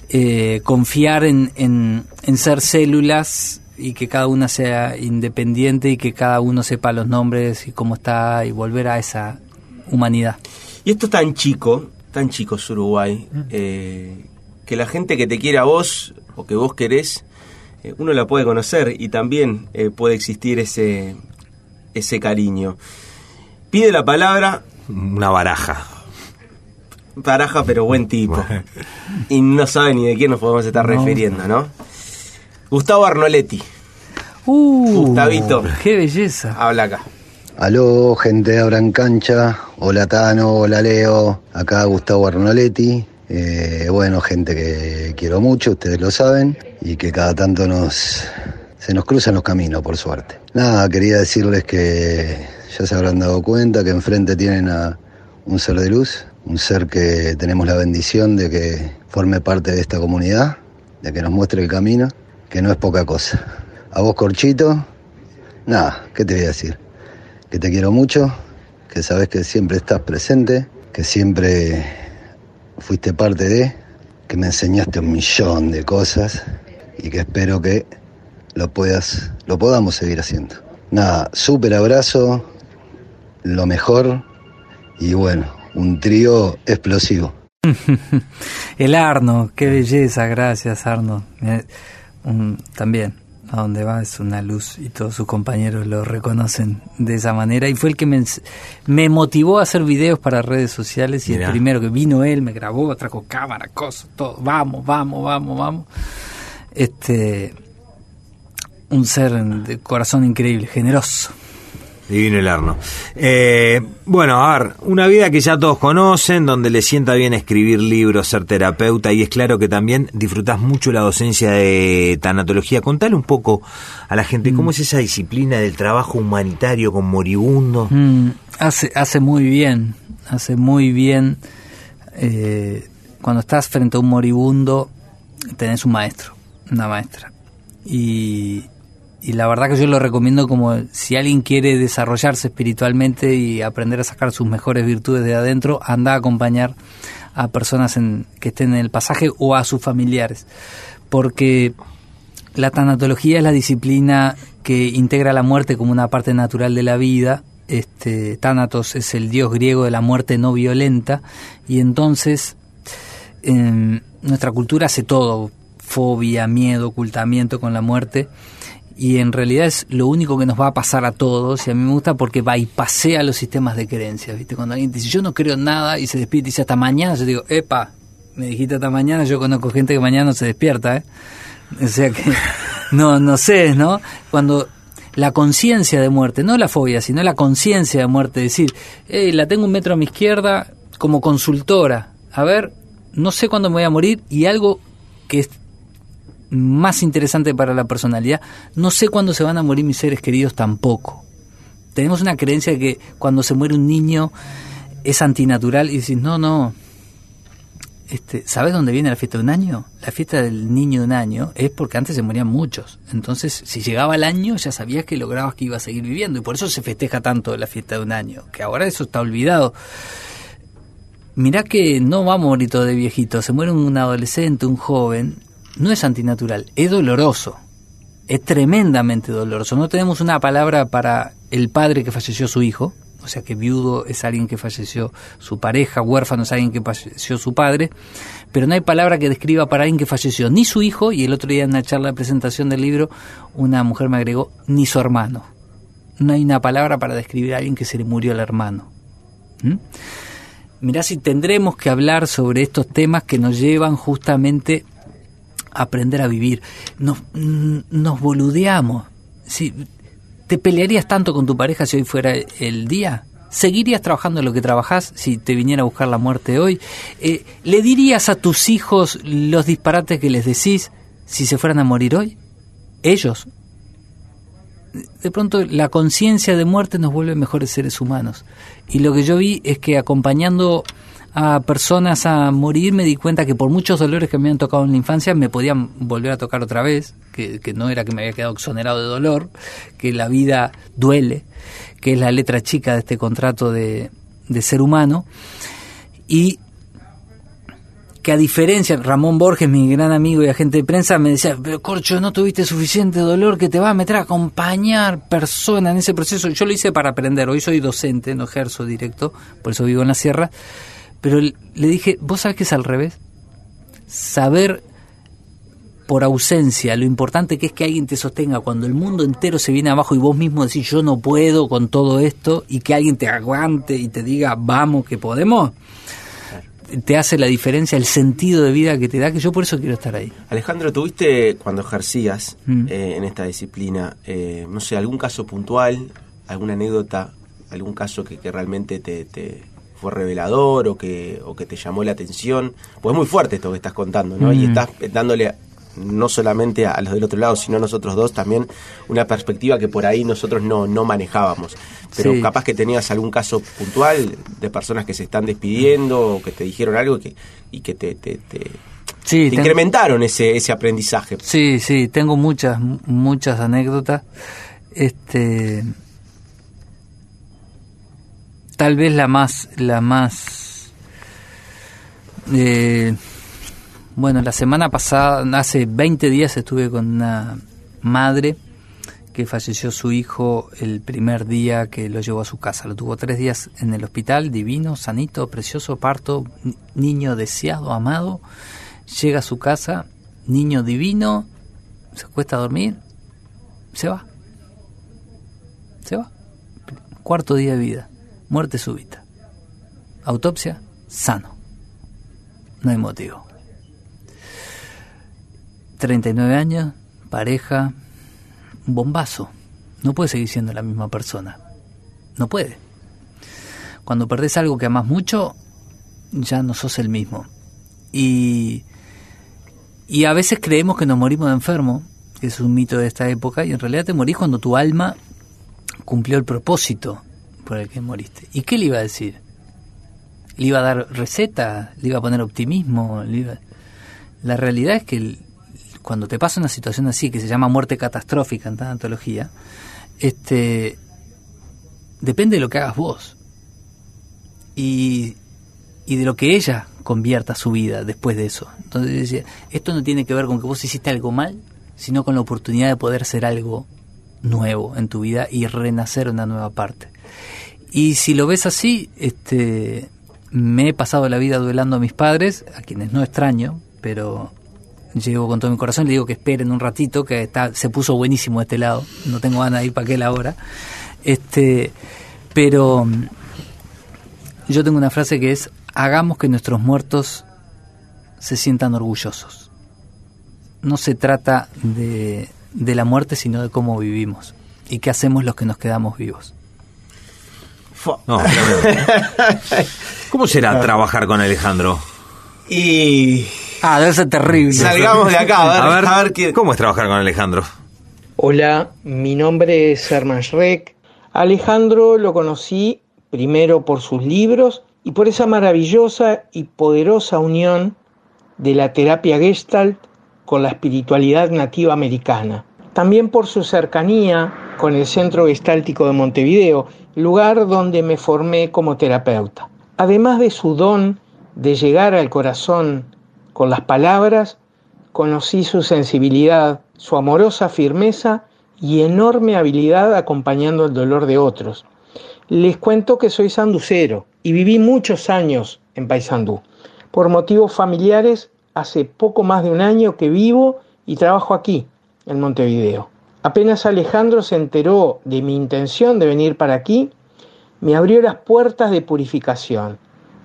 eh, confiar en, en, en ser células y que cada una sea independiente y que cada uno sepa los nombres y cómo está y volver a esa humanidad. Y esto es tan chico, tan chico es Uruguay, eh, que la gente que te quiere a vos o que vos querés, eh, uno la puede conocer y también eh, puede existir ese, ese cariño. Pide la palabra. Una baraja. Baraja, pero buen tipo. Y no sabe ni de quién nos podemos estar No. refiriendo, ¿no? Gustavo Arnoletti. Uh, Gustavito. ¡Qué belleza! Habla acá. Aló, gente de Abran Cancha. Hola Tano, hola Leo. Acá Gustavo Arnoletti. Eh, bueno, gente que quiero mucho, ustedes lo saben. Y que cada tanto nos se nos cruzan los caminos, por suerte. Nada, quería decirles que ya se habrán dado cuenta que enfrente tienen a un ser de luz un ser que tenemos la bendición de que forme parte de esta comunidad, de que nos muestre el camino, que no es poca cosa. A vos, Corchito, nada, ¿qué te voy a decir? Que te quiero mucho, que sabes que siempre estás presente, que siempre fuiste parte de, que me enseñaste un millón de cosas y que espero que lo puedas, lo podamos seguir haciendo. Nada, súper abrazo, lo mejor y bueno, un trío explosivo. El Arno, qué belleza, gracias Arno. Eh, un- también, a donde va es una luz y todos sus compañeros lo reconocen de esa manera y fue el que me, motivó a hacer videos para redes sociales y Mirá. el primero que vino él, me grabó, trajo cámara, cosas, todo, vamos, vamos, vamos, vamos. Este, un ser de corazón increíble, generoso. Divino el Arno. Eh, bueno, a ver, una vida que ya todos conocen, donde le sienta bien escribir libros, ser terapeuta, y es claro que también disfrutás mucho la docencia de tanatología. Contale un poco a la gente cómo es esa disciplina del trabajo humanitario con moribundo. Mm, hace, hace muy bien, hace muy bien. eh, cuando estás frente a un moribundo, tenés un maestro, una maestra. Y, y la verdad que yo lo recomiendo como si alguien quiere desarrollarse espiritualmente y aprender a sacar sus mejores virtudes de adentro, anda a acompañar a personas en, que estén en el pasaje o a sus familiares. Porque la tanatología es la disciplina que integra la muerte como una parte natural de la vida. Este, Thanatos es el dios griego de la muerte no violenta y entonces en nuestra cultura hace todo, fobia, miedo, ocultamiento con la muerte y en realidad es lo único que nos va a pasar a todos y a mí me gusta porque bypasea los sistemas de creencias, ¿viste? Cuando alguien dice yo no creo en nada y se despierta y dice hasta mañana, yo digo, epa, me dijiste hasta mañana, yo conozco gente que mañana no se despierta, ¿eh? O sea que no, no sé, ¿no? Cuando la conciencia de muerte, no la fobia, sino la conciencia de muerte, decir, hey, la tengo un metro a mi izquierda como consultora, a ver, no sé cuándo me voy a morir y algo que es más interesante para la personalidad, no sé cuándo se van a morir mis seres queridos tampoco. Tenemos una creencia de que cuando se muere un niño es antinatural y decís, no, no, este, ¿sabes dónde viene la fiesta de un año? La fiesta del niño de un año es porque antes se morían muchos. Entonces, si llegaba el año, ya sabías que lograbas que iba a seguir viviendo. Y por eso se festeja tanto la fiesta de un año, que ahora eso está olvidado. Mirá que no va a morir todo de viejito, se muere un adolescente, un joven, no es antinatural, es doloroso, es tremendamente doloroso. No tenemos una palabra para el padre que falleció su hijo, o sea que viudo es alguien que falleció su pareja, huérfano es alguien que falleció su padre, pero no hay palabra que describa para alguien que falleció ni su hijo, y el otro día en una charla de presentación del libro, una mujer me agregó, ni su hermano. No hay una palabra para describir a alguien que se le murió el hermano. ¿Mm? Mirá si tendremos que hablar sobre estos temas que nos llevan justamente aprender a vivir. Nos, mm, nos boludeamos. Si, ¿Te pelearías tanto con tu pareja si hoy fuera el día? ¿Seguirías trabajando en lo que trabajás si te viniera a buscar la muerte hoy? Eh, ¿Le dirías a tus hijos los disparates que les decís si se fueran a morir hoy? Ellos. De pronto la conciencia de muerte nos vuelve mejores seres humanos. Y lo que yo vi es que acompañando a personas a morir me di cuenta que por muchos dolores que me habían tocado en la infancia me podían volver a tocar otra vez, que, que no era que me había quedado exonerado de dolor, que la vida duele, que es la letra chica de este contrato de, de ser humano. Y que a diferencia, Ramón Borges, mi gran amigo y agente de prensa, me decía, pero Corcho, no tuviste suficiente dolor que te va a meter a acompañar personas en ese proceso. Yo lo hice para aprender, hoy soy docente, no ejerzo directo, por eso vivo en la sierra, pero le dije, vos sabés que es al revés. Saber por ausencia lo importante que es que alguien te sostenga cuando el mundo entero se viene abajo y vos mismo decís yo no puedo con todo esto y que alguien te aguante y te diga vamos que podemos te hace la diferencia el sentido de vida que te da que yo por eso quiero estar ahí Alejandro, ¿tuviste cuando ejercías Mm. eh, en esta disciplina, eh, no sé, algún caso puntual, alguna anécdota, algún caso que, que realmente te, te fue revelador o que, o que te llamó la atención? Pues es muy fuerte esto que estás contando, ¿no? Y Mm. estás dándole no solamente a los del otro lado, sino a nosotros dos también, una perspectiva que por ahí nosotros no, no manejábamos. Pero Sí. capaz que tenías algún caso puntual de personas que se están despidiendo o que te dijeron algo y que, y que te, te, te- Sí, te tengo- incrementaron ese, ese aprendizaje. Sí, sí, tengo muchas, muchas anécdotas. Este, tal vez la más, la más, eh, bueno, la semana pasada, hace 20 días estuve con una madre que falleció su hijo el primer día que lo llevó a su casa. Lo tuvo tres días en el hospital, divino, sanito, precioso, parto, ni- niño deseado, amado. Llega a su casa, niño divino, se acuesta a dormir, se va. Se va. Cuarto día de vida, muerte súbita. Autopsia, sano. No hay motivo. 39 años, pareja, un bombazo. No puede seguir siendo la misma persona. No puede. Cuando perdés algo que amas mucho, ya no sos el mismo. Y, y a veces creemos que nos morimos de enfermo, que es un mito de esta época, y en realidad te morís cuando tu alma cumplió el propósito por el que moriste. ¿Y qué le iba a decir? ¿Le iba a dar receta? ¿Le iba a poner optimismo? ¿Le iba- La realidad es que cuando te pasa una situación así, que se llama muerte catastrófica en tanatología, este, depende de lo que hagas vos. Y, y de lo que ella convierta su vida después de eso. Entonces decía, esto no tiene que ver con que vos hiciste algo mal, sino con la oportunidad de poder ser algo nuevo en tu vida y renacer una nueva parte. Y si lo ves así, este, me he pasado la vida duelando a mis padres, a quienes no extraño, pero llego con todo mi corazón, le digo que esperen un ratito, que está, se puso buenísimo este lado, no tengo ganas de ir para aquel ahora. Este, pero yo tengo una frase que es, hagamos que nuestros muertos se sientan orgullosos. No se trata de, de la muerte, sino de cómo vivimos y qué hacemos los que nos quedamos vivos. No. ¿Cómo será trabajar con Alejandro? Y. Ah, debe ser terrible. Salgamos de acá, a ver, A ver, a ver qué- ¿cómo es trabajar con Alejandro? Hola, mi nombre es Herman Schreck. Alejandro lo conocí primero por sus libros y por esa maravillosa y poderosa unión de la terapia Gestalt con la espiritualidad nativa americana. También por su cercanía con el Centro Gestáltico de Montevideo, lugar donde me formé como terapeuta. Además de su don de llegar al corazón con las palabras, conocí su sensibilidad, su amorosa firmeza y enorme habilidad acompañando el dolor de otros. Les cuento que soy sanducero y viví muchos años en Paysandú. Por motivos familiares, hace poco más de un año que vivo y trabajo aquí, en Montevideo. Apenas Alejandro se enteró de mi intención de venir para aquí, me abrió las puertas de purificación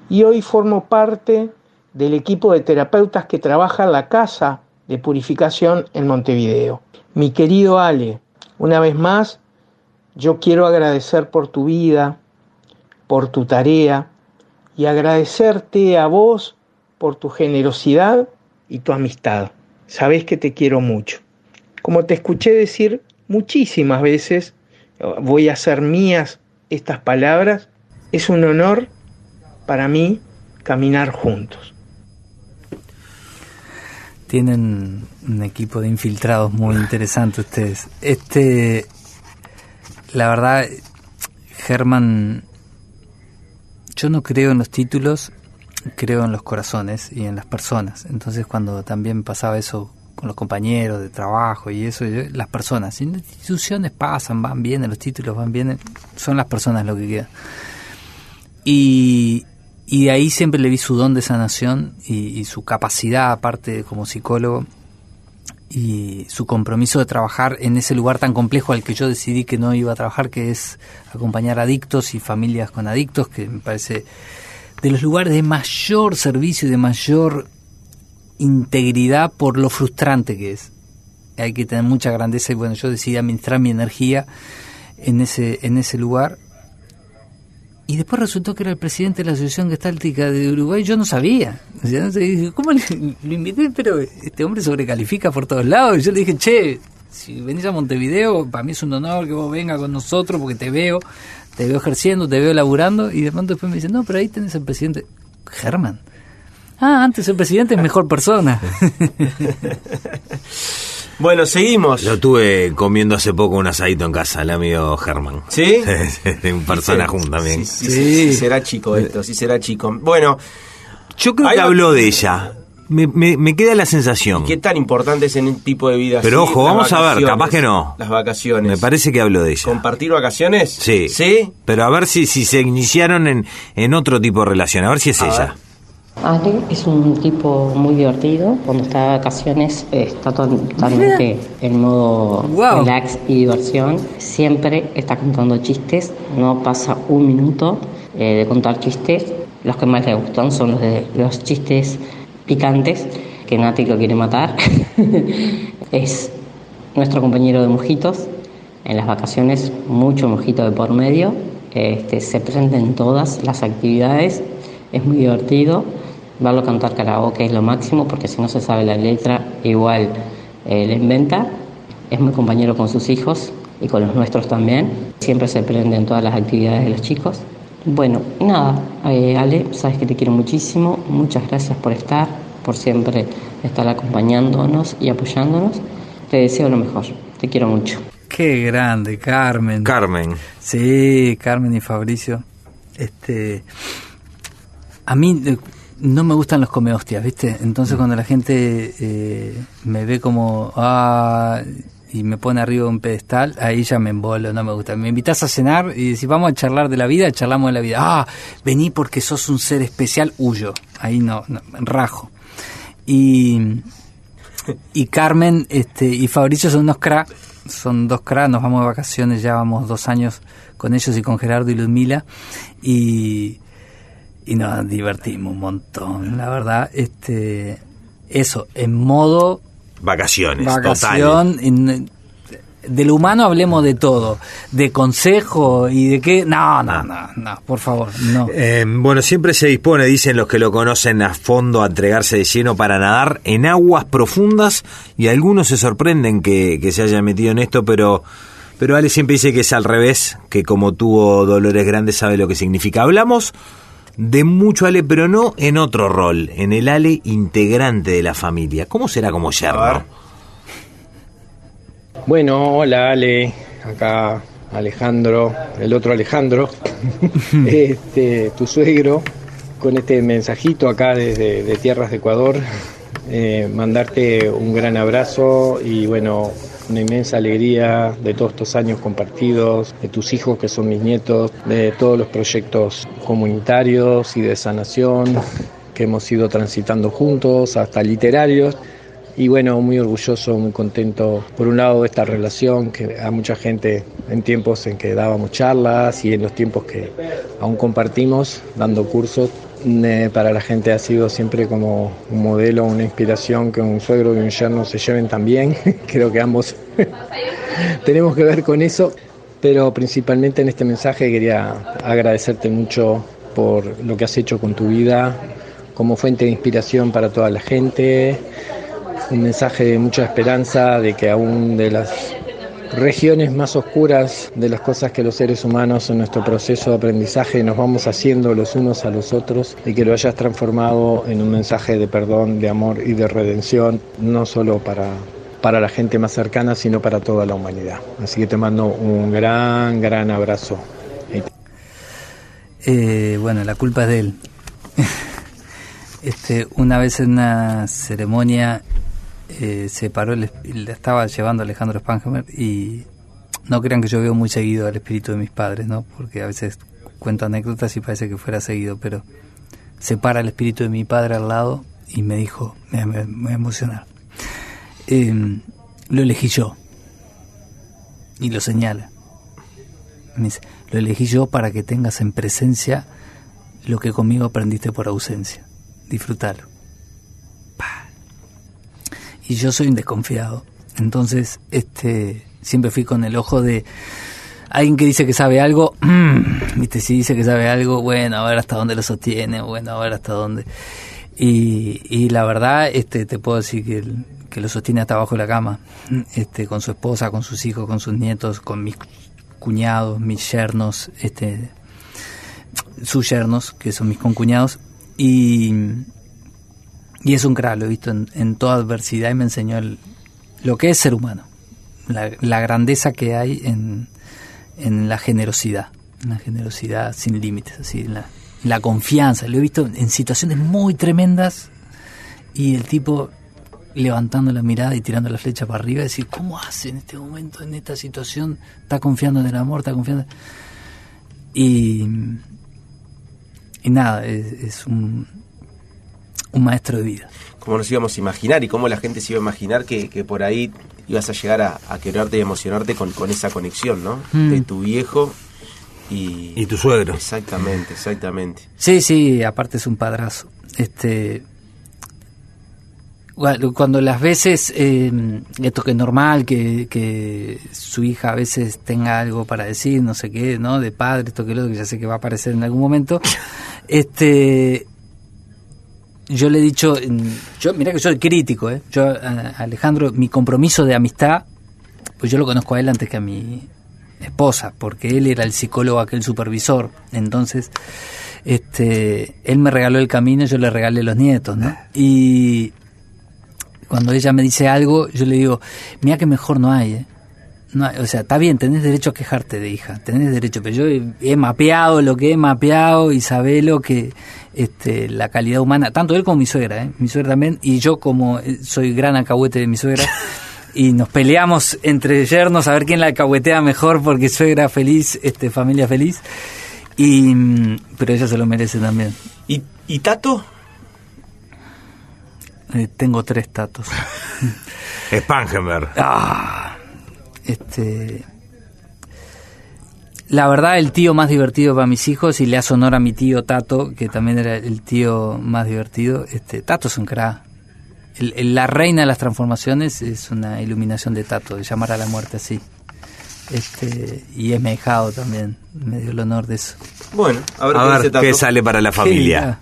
y hoy formo parte del equipo de terapeutas que trabaja en la casa de purificación en Montevideo. Mi querido Ale, una vez más, yo quiero agradecer por tu vida, por tu tarea y agradecerte a vos por tu generosidad y tu amistad. Sabes que te quiero mucho. Como te escuché decir muchísimas veces, voy a hacer mías estas palabras, es un honor para mí caminar juntos. Tienen un equipo de infiltrados muy interesante ustedes. Este, la verdad, Germán, yo no creo en los títulos, creo en los corazones y en las personas. Entonces cuando también pasaba eso los compañeros de trabajo y eso, las personas, las instituciones pasan, van bien, los títulos van bien, son las personas lo que queda. Y, y de ahí siempre le vi su don de sanación y, y su capacidad, aparte como psicólogo, y su compromiso de trabajar en ese lugar tan complejo al que yo decidí que no iba a trabajar, que es acompañar adictos y familias con adictos, que me parece de los lugares de mayor servicio y de mayor integridad por lo frustrante que es. Hay que tener mucha grandeza y bueno, yo decidí administrar mi energía en ese, en ese lugar Y después resultó que era el presidente de la Asociación Gestáltica de Uruguay. Yo no sabía. O sea, no sé, ¿Cómo le, lo invité? Pero este hombre sobrecalifica por todos lados. Y yo le dije, che, si venís a Montevideo, para mí es un honor que vos vengas con nosotros porque te veo, te veo ejerciendo, te veo laburando. Y de pronto después me dice, no, pero ahí tenés al presidente. Germán. Ah, antes el presidente es mejor persona. Bueno, seguimos. Lo tuve comiendo hace poco un asadito en casa, el amigo Germán. ¿Sí? un personaje también. Sí, sí, sí, será chico esto, sí será chico. Bueno, yo creo Ahí que va- habló de ella. Me, me- me queda la sensación. ¿qué tan importante es en un tipo de vida Pero así ojo, las vamos a ver, vacaciones? capaz que no. Las vacaciones. Me parece que habló de ella. ¿Compartir vacaciones? Sí. ¿Sí? Pero a ver si, si se iniciaron en, en otro tipo de relación. A ver si es A ella. ver. Ale es un tipo muy divertido. Cuando está de vacaciones eh, está to- totalmente en modo Wow. relax y diversión. Siempre está contando chistes. No pasa un minuto eh, de contar chistes. Los que más le gustan son los de los chistes picantes, que Nati lo quiere matar. es nuestro compañero de mojitos. En las vacaciones, mucho mojito de por medio. Este, se presenta en todas las actividades. Es muy divertido. Verlo cantar karaoke es lo máximo porque si no se sabe la letra, igual eh, le inventa. Es muy compañero con sus hijos y con los nuestros también. Siempre se prende en todas las actividades de los chicos. Bueno, nada, eh, Ale, sabes que te quiero muchísimo. Muchas gracias por estar, por siempre estar acompañándonos y apoyándonos. Te deseo lo mejor. Te quiero mucho. Qué grande, Carmen. Carmen. Sí, Carmen y Fabricio. Este, a mí eh, no me gustan los comehostias, ¿viste? Entonces cuando la gente eh, me ve como ah y me pone arriba de un pedestal, ahí ya me embolo, no me gusta. Me invitas a cenar y decís, vamos a charlar de la vida, charlamos de la vida. Ah, vení porque sos un ser especial, huyo. Ahí no, no rajo. Y y Carmen este y Fabricio son unos cra son dos cra nos vamos de vacaciones ya vamos dos años con ellos y con Gerardo y Ludmila y y nos divertimos un montón. La verdad este eso en modo Vacaciones, vacación en- de lo humano hablemos de todo de consejo y de qué. No no no no por favor no. Eh, bueno, siempre se dispone, dicen los que lo conocen a fondo, a entregarse de lleno para nadar en aguas profundas y algunos se sorprenden que, que se haya metido en esto, pero, pero Ale siempre dice que es al revés, que como tuvo dolores grandes sabe lo que significa. Hablamos de mucho Ale, pero no en otro rol, en el Ale integrante de la familia. ¿Cómo será como yerno? Bueno, hola Ale, acá Alejandro, el otro Alejandro, este, tu suegro, con este mensajito acá desde de Tierras de Ecuador, eh, mandarte un gran abrazo y bueno, una inmensa alegría de todos estos años compartidos, de tus hijos que son mis nietos, de todos los proyectos comunitarios y de sanación que hemos ido transitando juntos, hasta literarios. Y bueno, muy orgulloso, muy contento, por un lado, de esta relación que a mucha gente en tiempos en que dábamos charlas y en los tiempos que aún compartimos dando cursos, para la gente ha sido siempre como un modelo, una inspiración que un suegro y un yerno se lleven tan bien. Creo que ambos tenemos que ver con eso, pero principalmente en este mensaje quería agradecerte mucho por lo que has hecho con tu vida, como fuente de inspiración para toda la gente un mensaje de mucha esperanza de que aún de las regiones más oscuras de las cosas que los seres humanos en nuestro proceso de aprendizaje nos vamos haciendo los unos a los otros y que lo hayas transformado en un mensaje de perdón, de amor y de redención, no solo para, para la gente más cercana, sino para toda la humanidad. Así que te mando un gran, gran abrazo. Eh, bueno, la culpa es de él. este, una vez en una ceremonia eh, se paró, el, le estaba llevando Alejandro Spangemer y no crean que yo veo muy seguido al espíritu de mis padres, ¿no? Porque a veces cuento anécdotas y parece que fuera seguido, pero se para el espíritu de mi padre al lado y me dijo, me, voy a emocionar, Eh, lo elegí yo. Y lo señala. Me dice, lo elegí yo para que tengas en presencia lo que conmigo aprendiste por ausencia. Disfrútalo. Y yo soy un desconfiado. Entonces, este, siempre fui con el ojo de alguien que dice que sabe algo, viste, si dice que sabe algo, bueno, a ver hasta dónde lo sostiene, bueno, a ver hasta dónde. Y, la verdad, este, te puedo decir que, que lo sostiene hasta abajo de la cama, este, con su esposa, con sus hijos, con sus nietos, con mis cuñados, mis yernos, este, sus yernos, que son mis concuñados, y, y es un crack, lo he visto en, en toda adversidad y me enseñó el- lo que es ser humano, la, grandeza que hay en, en la generosidad, en la generosidad sin límites, así, la, la confianza. Lo he visto en situaciones muy tremendas y el tipo levantando la mirada y tirando la flecha para arriba decir, ¿cómo hace en este momento, en esta situación? Está confiando en el amor, está confiando. Y, y nada, es un, un maestro de vida. Cómo nos íbamos a imaginar y cómo la gente se iba a imaginar que, que por ahí ibas a llegar a, a quererte y emocionarte con, con esa conexión, ¿no? Mm. De tu viejo y... Y tu suegro. Exactamente, exactamente. Sí, sí, aparte es un padrazo. Este, bueno, cuando las veces, eh, esto que es normal, que, que su hija a veces tenga algo para decir, no sé qué, ¿no? De padre, esto que lo otro, que ya sé que va a aparecer en algún momento. Este, yo le he dicho, yo mira que soy crítico, ¿eh? Yo, a- Alejandro, mi compromiso de amistad, pues yo lo conozco a él antes que a mi esposa, porque él era el psicólogo, aquel supervisor. Entonces, este, él me regaló el camino, yo le regalé los nietos, ¿no? Y cuando ella me dice algo, yo le digo, mira que mejor no hay, ¿eh? No o sea, está bien, tenés derecho a quejarte de hija, tenés derecho, pero yo he, he mapeado lo que he mapeado y sabelo que este, la calidad humana, tanto él como mi suegra, ¿eh? mi suegra también, y yo como eh, soy gran alcahuete de mi suegra, y nos peleamos entre yernos a ver quién la alcahuetea mejor porque suegra feliz, este, familia feliz, y, mm, pero ella se lo merece también. ¿Y, y Tato? Eh, tengo tres tatos. Spangenberg. Ah, este. La verdad, el tío más divertido para mis hijos, y le hace honor a mi tío Tato, que también era el tío más divertido. Este, Tato es un crack. El- el- la reina de las transformaciones es una iluminación de Tato, de llamar a la muerte así. Este, y es mejado también, me dio el honor de eso. Bueno, a ver, A qué ver dice Tato. qué sale para la familia.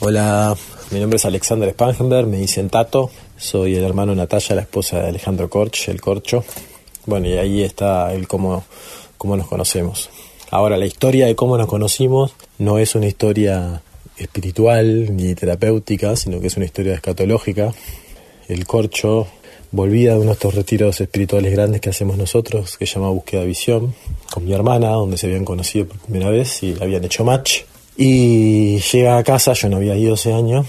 Hola, mi nombre es Alexander Spangenberg, me dicen Tato, soy el hermano de Natalia, la esposa de Alejandro Korch, el Corcho. Bueno, y ahí está el cómo, cómo nos conocemos. Ahora, la historia de cómo nos conocimos no es una historia espiritual ni terapéutica, sino que es una historia escatológica. El Corcho volvía de uno de estos retiros espirituales grandes que hacemos nosotros, que se llama Búsqueda de Visión, con mi hermana, donde se habían conocido por primera vez y habían hecho match. Y llega a casa, yo no había ido ese año,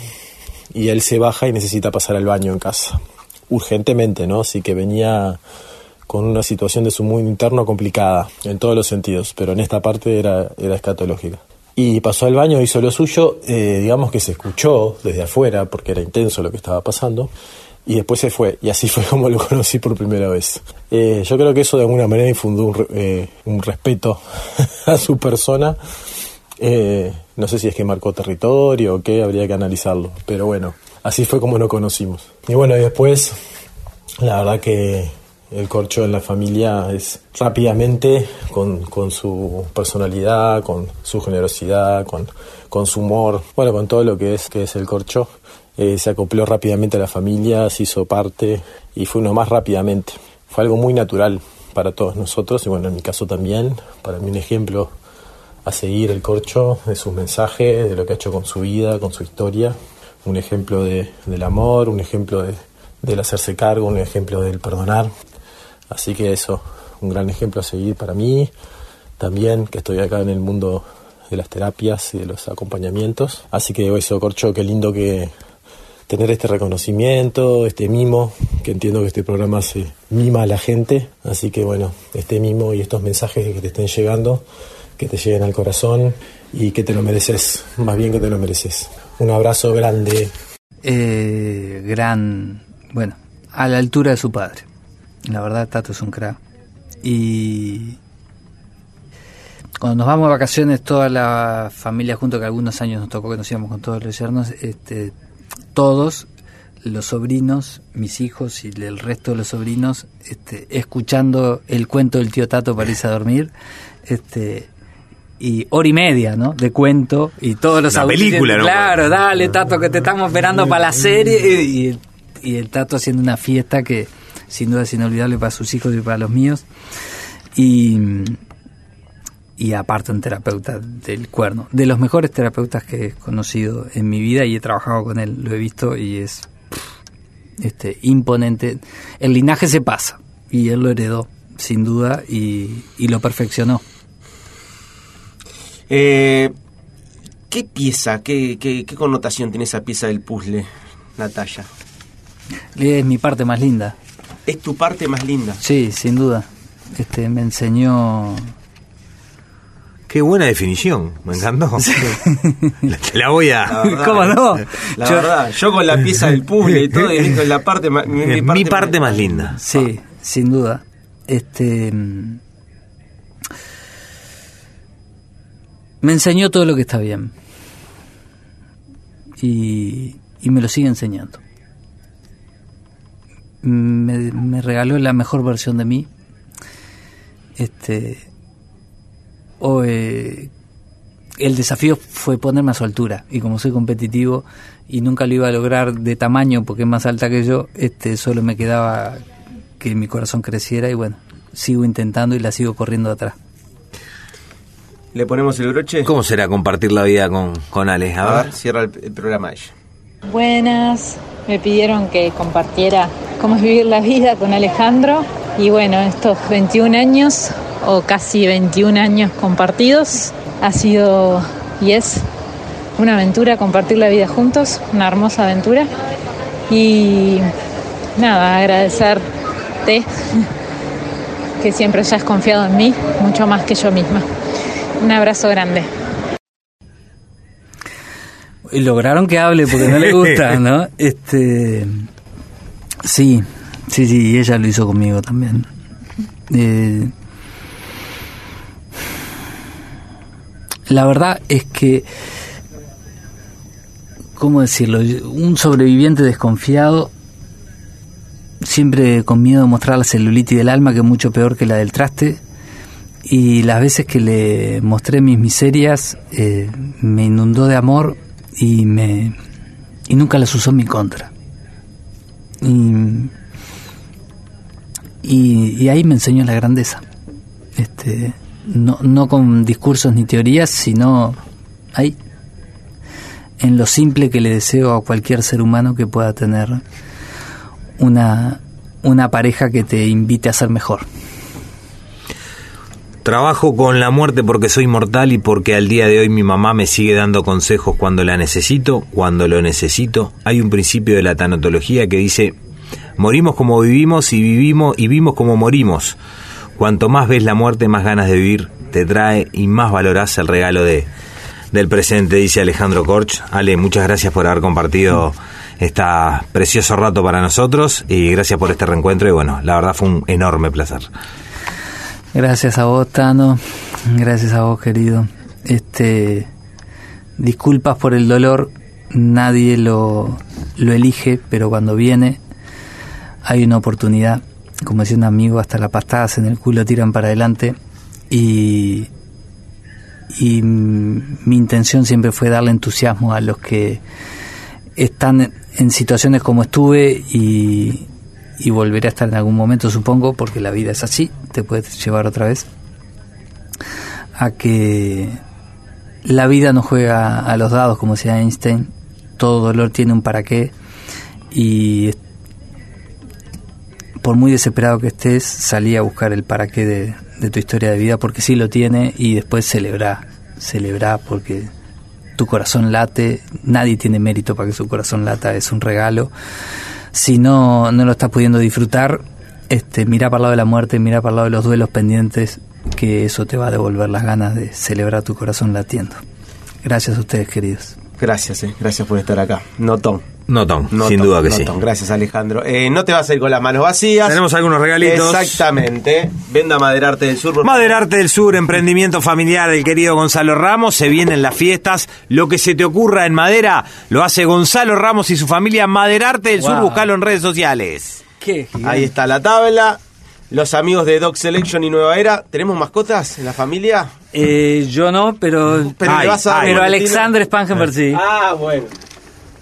y él se baja y necesita pasar al baño en casa. Urgentemente, ¿no? Así que venía con una situación de su mundo interno complicada, en todos los sentidos, pero en esta parte era, era escatológica. Y pasó al baño, hizo lo suyo, eh, digamos que se escuchó desde afuera, porque era intenso lo que estaba pasando, y después se fue, y así fue como lo conocí por primera vez. Eh, yo creo que eso de alguna manera infundó un, eh, respeto a su persona. No sé si es que marcó territorio o qué, habría que analizarlo, pero bueno, así fue como nos conocimos. Y bueno, y después, la verdad que el corcho en la familia es rápidamente, con, con su personalidad, con su generosidad, con, con su humor, bueno, con todo lo que es, que es el corcho, eh, se acopló rápidamente a la familia, se hizo parte y fue uno más rápidamente. Fue algo muy natural para todos nosotros y bueno, en mi caso también, para mí un ejemplo a seguir el corcho de sus mensajes, de lo que ha hecho con su vida, con su historia, un ejemplo de, del amor, un ejemplo de, del hacerse cargo, un ejemplo del perdonar. Así que eso, un gran ejemplo a seguir para mí, también que estoy acá en el mundo de las terapias y de los acompañamientos. Así que eso, Corcho, qué lindo que tener este reconocimiento, este mimo, que entiendo que este programa se mima a la gente. Así que bueno, este mimo y estos mensajes que te estén llegando, que te lleguen al corazón y que te lo mereces, más bien que te lo mereces. Un abrazo grande. Eh, gran, bueno, a la altura de su padre. La verdad, Tato es un crack. Y cuando nos vamos de vacaciones, toda la familia junto, que algunos años nos tocó que nos íbamos con todos los yernos, este, todos los sobrinos, mis hijos y el resto de los sobrinos, este, escuchando el cuento del tío Tato para irse a dormir, este, y hora y media, ¿no? De cuento y todos los La película, ¿no? Claro, dale Tato que te estamos esperando para la serie y, el- y el Tato haciendo una fiesta que sin duda es inolvidable para sus hijos y para los míos y y aparte un terapeuta del cuerno, de los mejores terapeutas que he conocido en mi vida y he trabajado con él, lo he visto y es este imponente. El linaje se pasa y él lo heredó sin duda y, y lo perfeccionó. Eh, ¿Qué pieza, qué, qué, qué connotación tiene esa pieza del puzzle, Natalia? Es mi parte más linda. Es tu parte más linda. Sí, sin duda. Este me enseñó Qué buena definición, me encantó. La- Te la voy a... La verdad, ¿Cómo no? La Yo- verdad, yo con la pieza del puzzle y todo, y dijo, la parte más, mi, mi parte más linda. Sí, sin duda. Este mm, me enseñó todo lo que está bien. Y, y me lo sigue enseñando. Me, me regaló la mejor versión de mí. Este o, eh, el desafío fue ponerme a su altura y como soy competitivo y nunca lo iba a lograr de tamaño porque es más alta que yo, este solo me quedaba que mi corazón creciera y bueno, sigo intentando y la sigo corriendo atrás. ¿Le ponemos el broche? ¿Cómo será compartir la vida con, con Ale? A, A ver. ver, cierra el, el programa ella. Buenas, me pidieron que compartiera cómo es vivir la vida con Alejandro y bueno, estos 21 años o casi 21 años compartidos ha sido y es una aventura compartir la vida juntos, una hermosa aventura y nada, agradecerte que siempre hayas confiado en mí, mucho más que yo misma. Un abrazo grande. Y lograron que hable porque no le gusta, ¿no? Este sí, sí, sí, y ella lo hizo conmigo también. Eh, la verdad es que, ¿cómo decirlo? Un sobreviviente desconfiado, siempre con miedo de mostrar la celulitis del alma, que es mucho peor que la del traste, y las veces que le mostré mis miserias, eh, me inundó de amor y me y nunca las usó en mi contra. Y, y, ahí me enseñó la grandeza. Este, no, no con discursos ni teorías, sino ahí, en lo simple que le deseo a cualquier ser humano que pueda tener una, una pareja que te invite a ser mejor. Trabajo con la muerte porque soy mortal y porque al día de hoy mi mamá me sigue dando consejos cuando la necesito, cuando lo necesito. Hay un principio de la tanatología que dice, morimos como vivimos y vivimos y vimos como morimos. Cuanto más ves la muerte, más ganas de vivir te trae y más valorás el regalo de, del presente, dice Alejandro Corch. Ale, muchas gracias por haber compartido esta precioso rato para nosotros y gracias por este reencuentro y bueno, la verdad fue un enorme placer. Gracias a vos, Tano. Gracias a vos, querido. Este, disculpas por el dolor. Nadie lo, lo elige, pero cuando viene hay una oportunidad. Como decía un amigo, hasta las pastadas en el culo tiran para adelante. Y, y mi intención siempre fue darle entusiasmo a los que están en situaciones como estuve y, y volveré a estar en algún momento, supongo, porque la vida es así, te puedes llevar otra vez, a que la vida no juega a los dados, como decía Einstein, todo dolor tiene un para qué y por muy desesperado que estés, salí a buscar el para qué de, de tu historia de vida, porque sí lo tiene y después celebrar, celebrar porque tu corazón late, nadie tiene mérito para que su corazón lata, es un regalo si no, no lo estás pudiendo disfrutar, este, mira para el lado de la muerte, mira para el lado de los duelos pendientes, que eso te va a devolver las ganas de celebrar tu corazón latiendo. Gracias a ustedes, queridos. Gracias, eh, gracias por estar acá. Notón. Notón, Notón, sin duda que sí. Notón. Gracias, Alejandro. Eh, no te vas a ir con las manos vacías. Tenemos algunos regalitos. Exactamente. Venda Maderarte del Sur. Maderarte del Sur, emprendimiento familiar del querido Gonzalo Ramos. Se vienen las fiestas. Lo que se te ocurra en madera lo hace Gonzalo Ramos y su familia. Maderarte del Sur, buscalo en redes sociales. ¿Qué? Ahí está la tabla. Los amigos de Dog Selection y Nueva Era. ¿Tenemos mascotas en la familia? Eh, yo no, pero. Pero Ay, le vas a dar, pero. Alexander Spangenberg sí. Ah, bueno.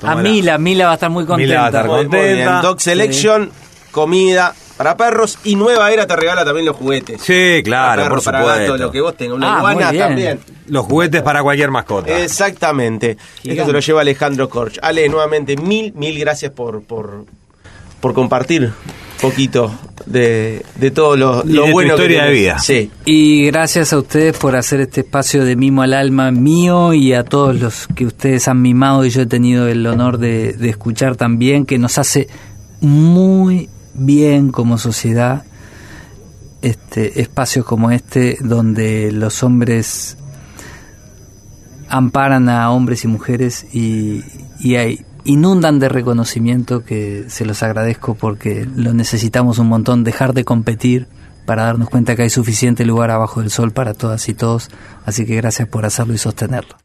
A Mila, Mila va a estar muy contenta. Muy bien. Dog Selection, comida para perros y Nueva Era te regala también los juguetes. Sí, claro, Para por para supuesto. gato, lo que vos tengas. Una Ah, muy iguana bien. también. Los juguetes para cualquier mascota. Exactamente. Esto se lo lleva Alejandro Korch. Ale, nuevamente, mil, mil gracias por, por, por compartir poquito de, de todo lo, Y lo de tu bueno que historia de vida. Sí. Y gracias a ustedes por hacer este espacio de mimo al alma mío y a todos los que ustedes han mimado y yo he tenido el honor de, de escuchar también, que nos hace muy bien como sociedad este espacios como este donde los hombres amparan a hombres y mujeres y, y hay- inundan de reconocimiento que se los agradezco porque lo necesitamos un montón, dejar de competir para darnos cuenta que hay suficiente lugar abajo del sol para todas y todos, así que gracias por hacerlo y sostenerlo.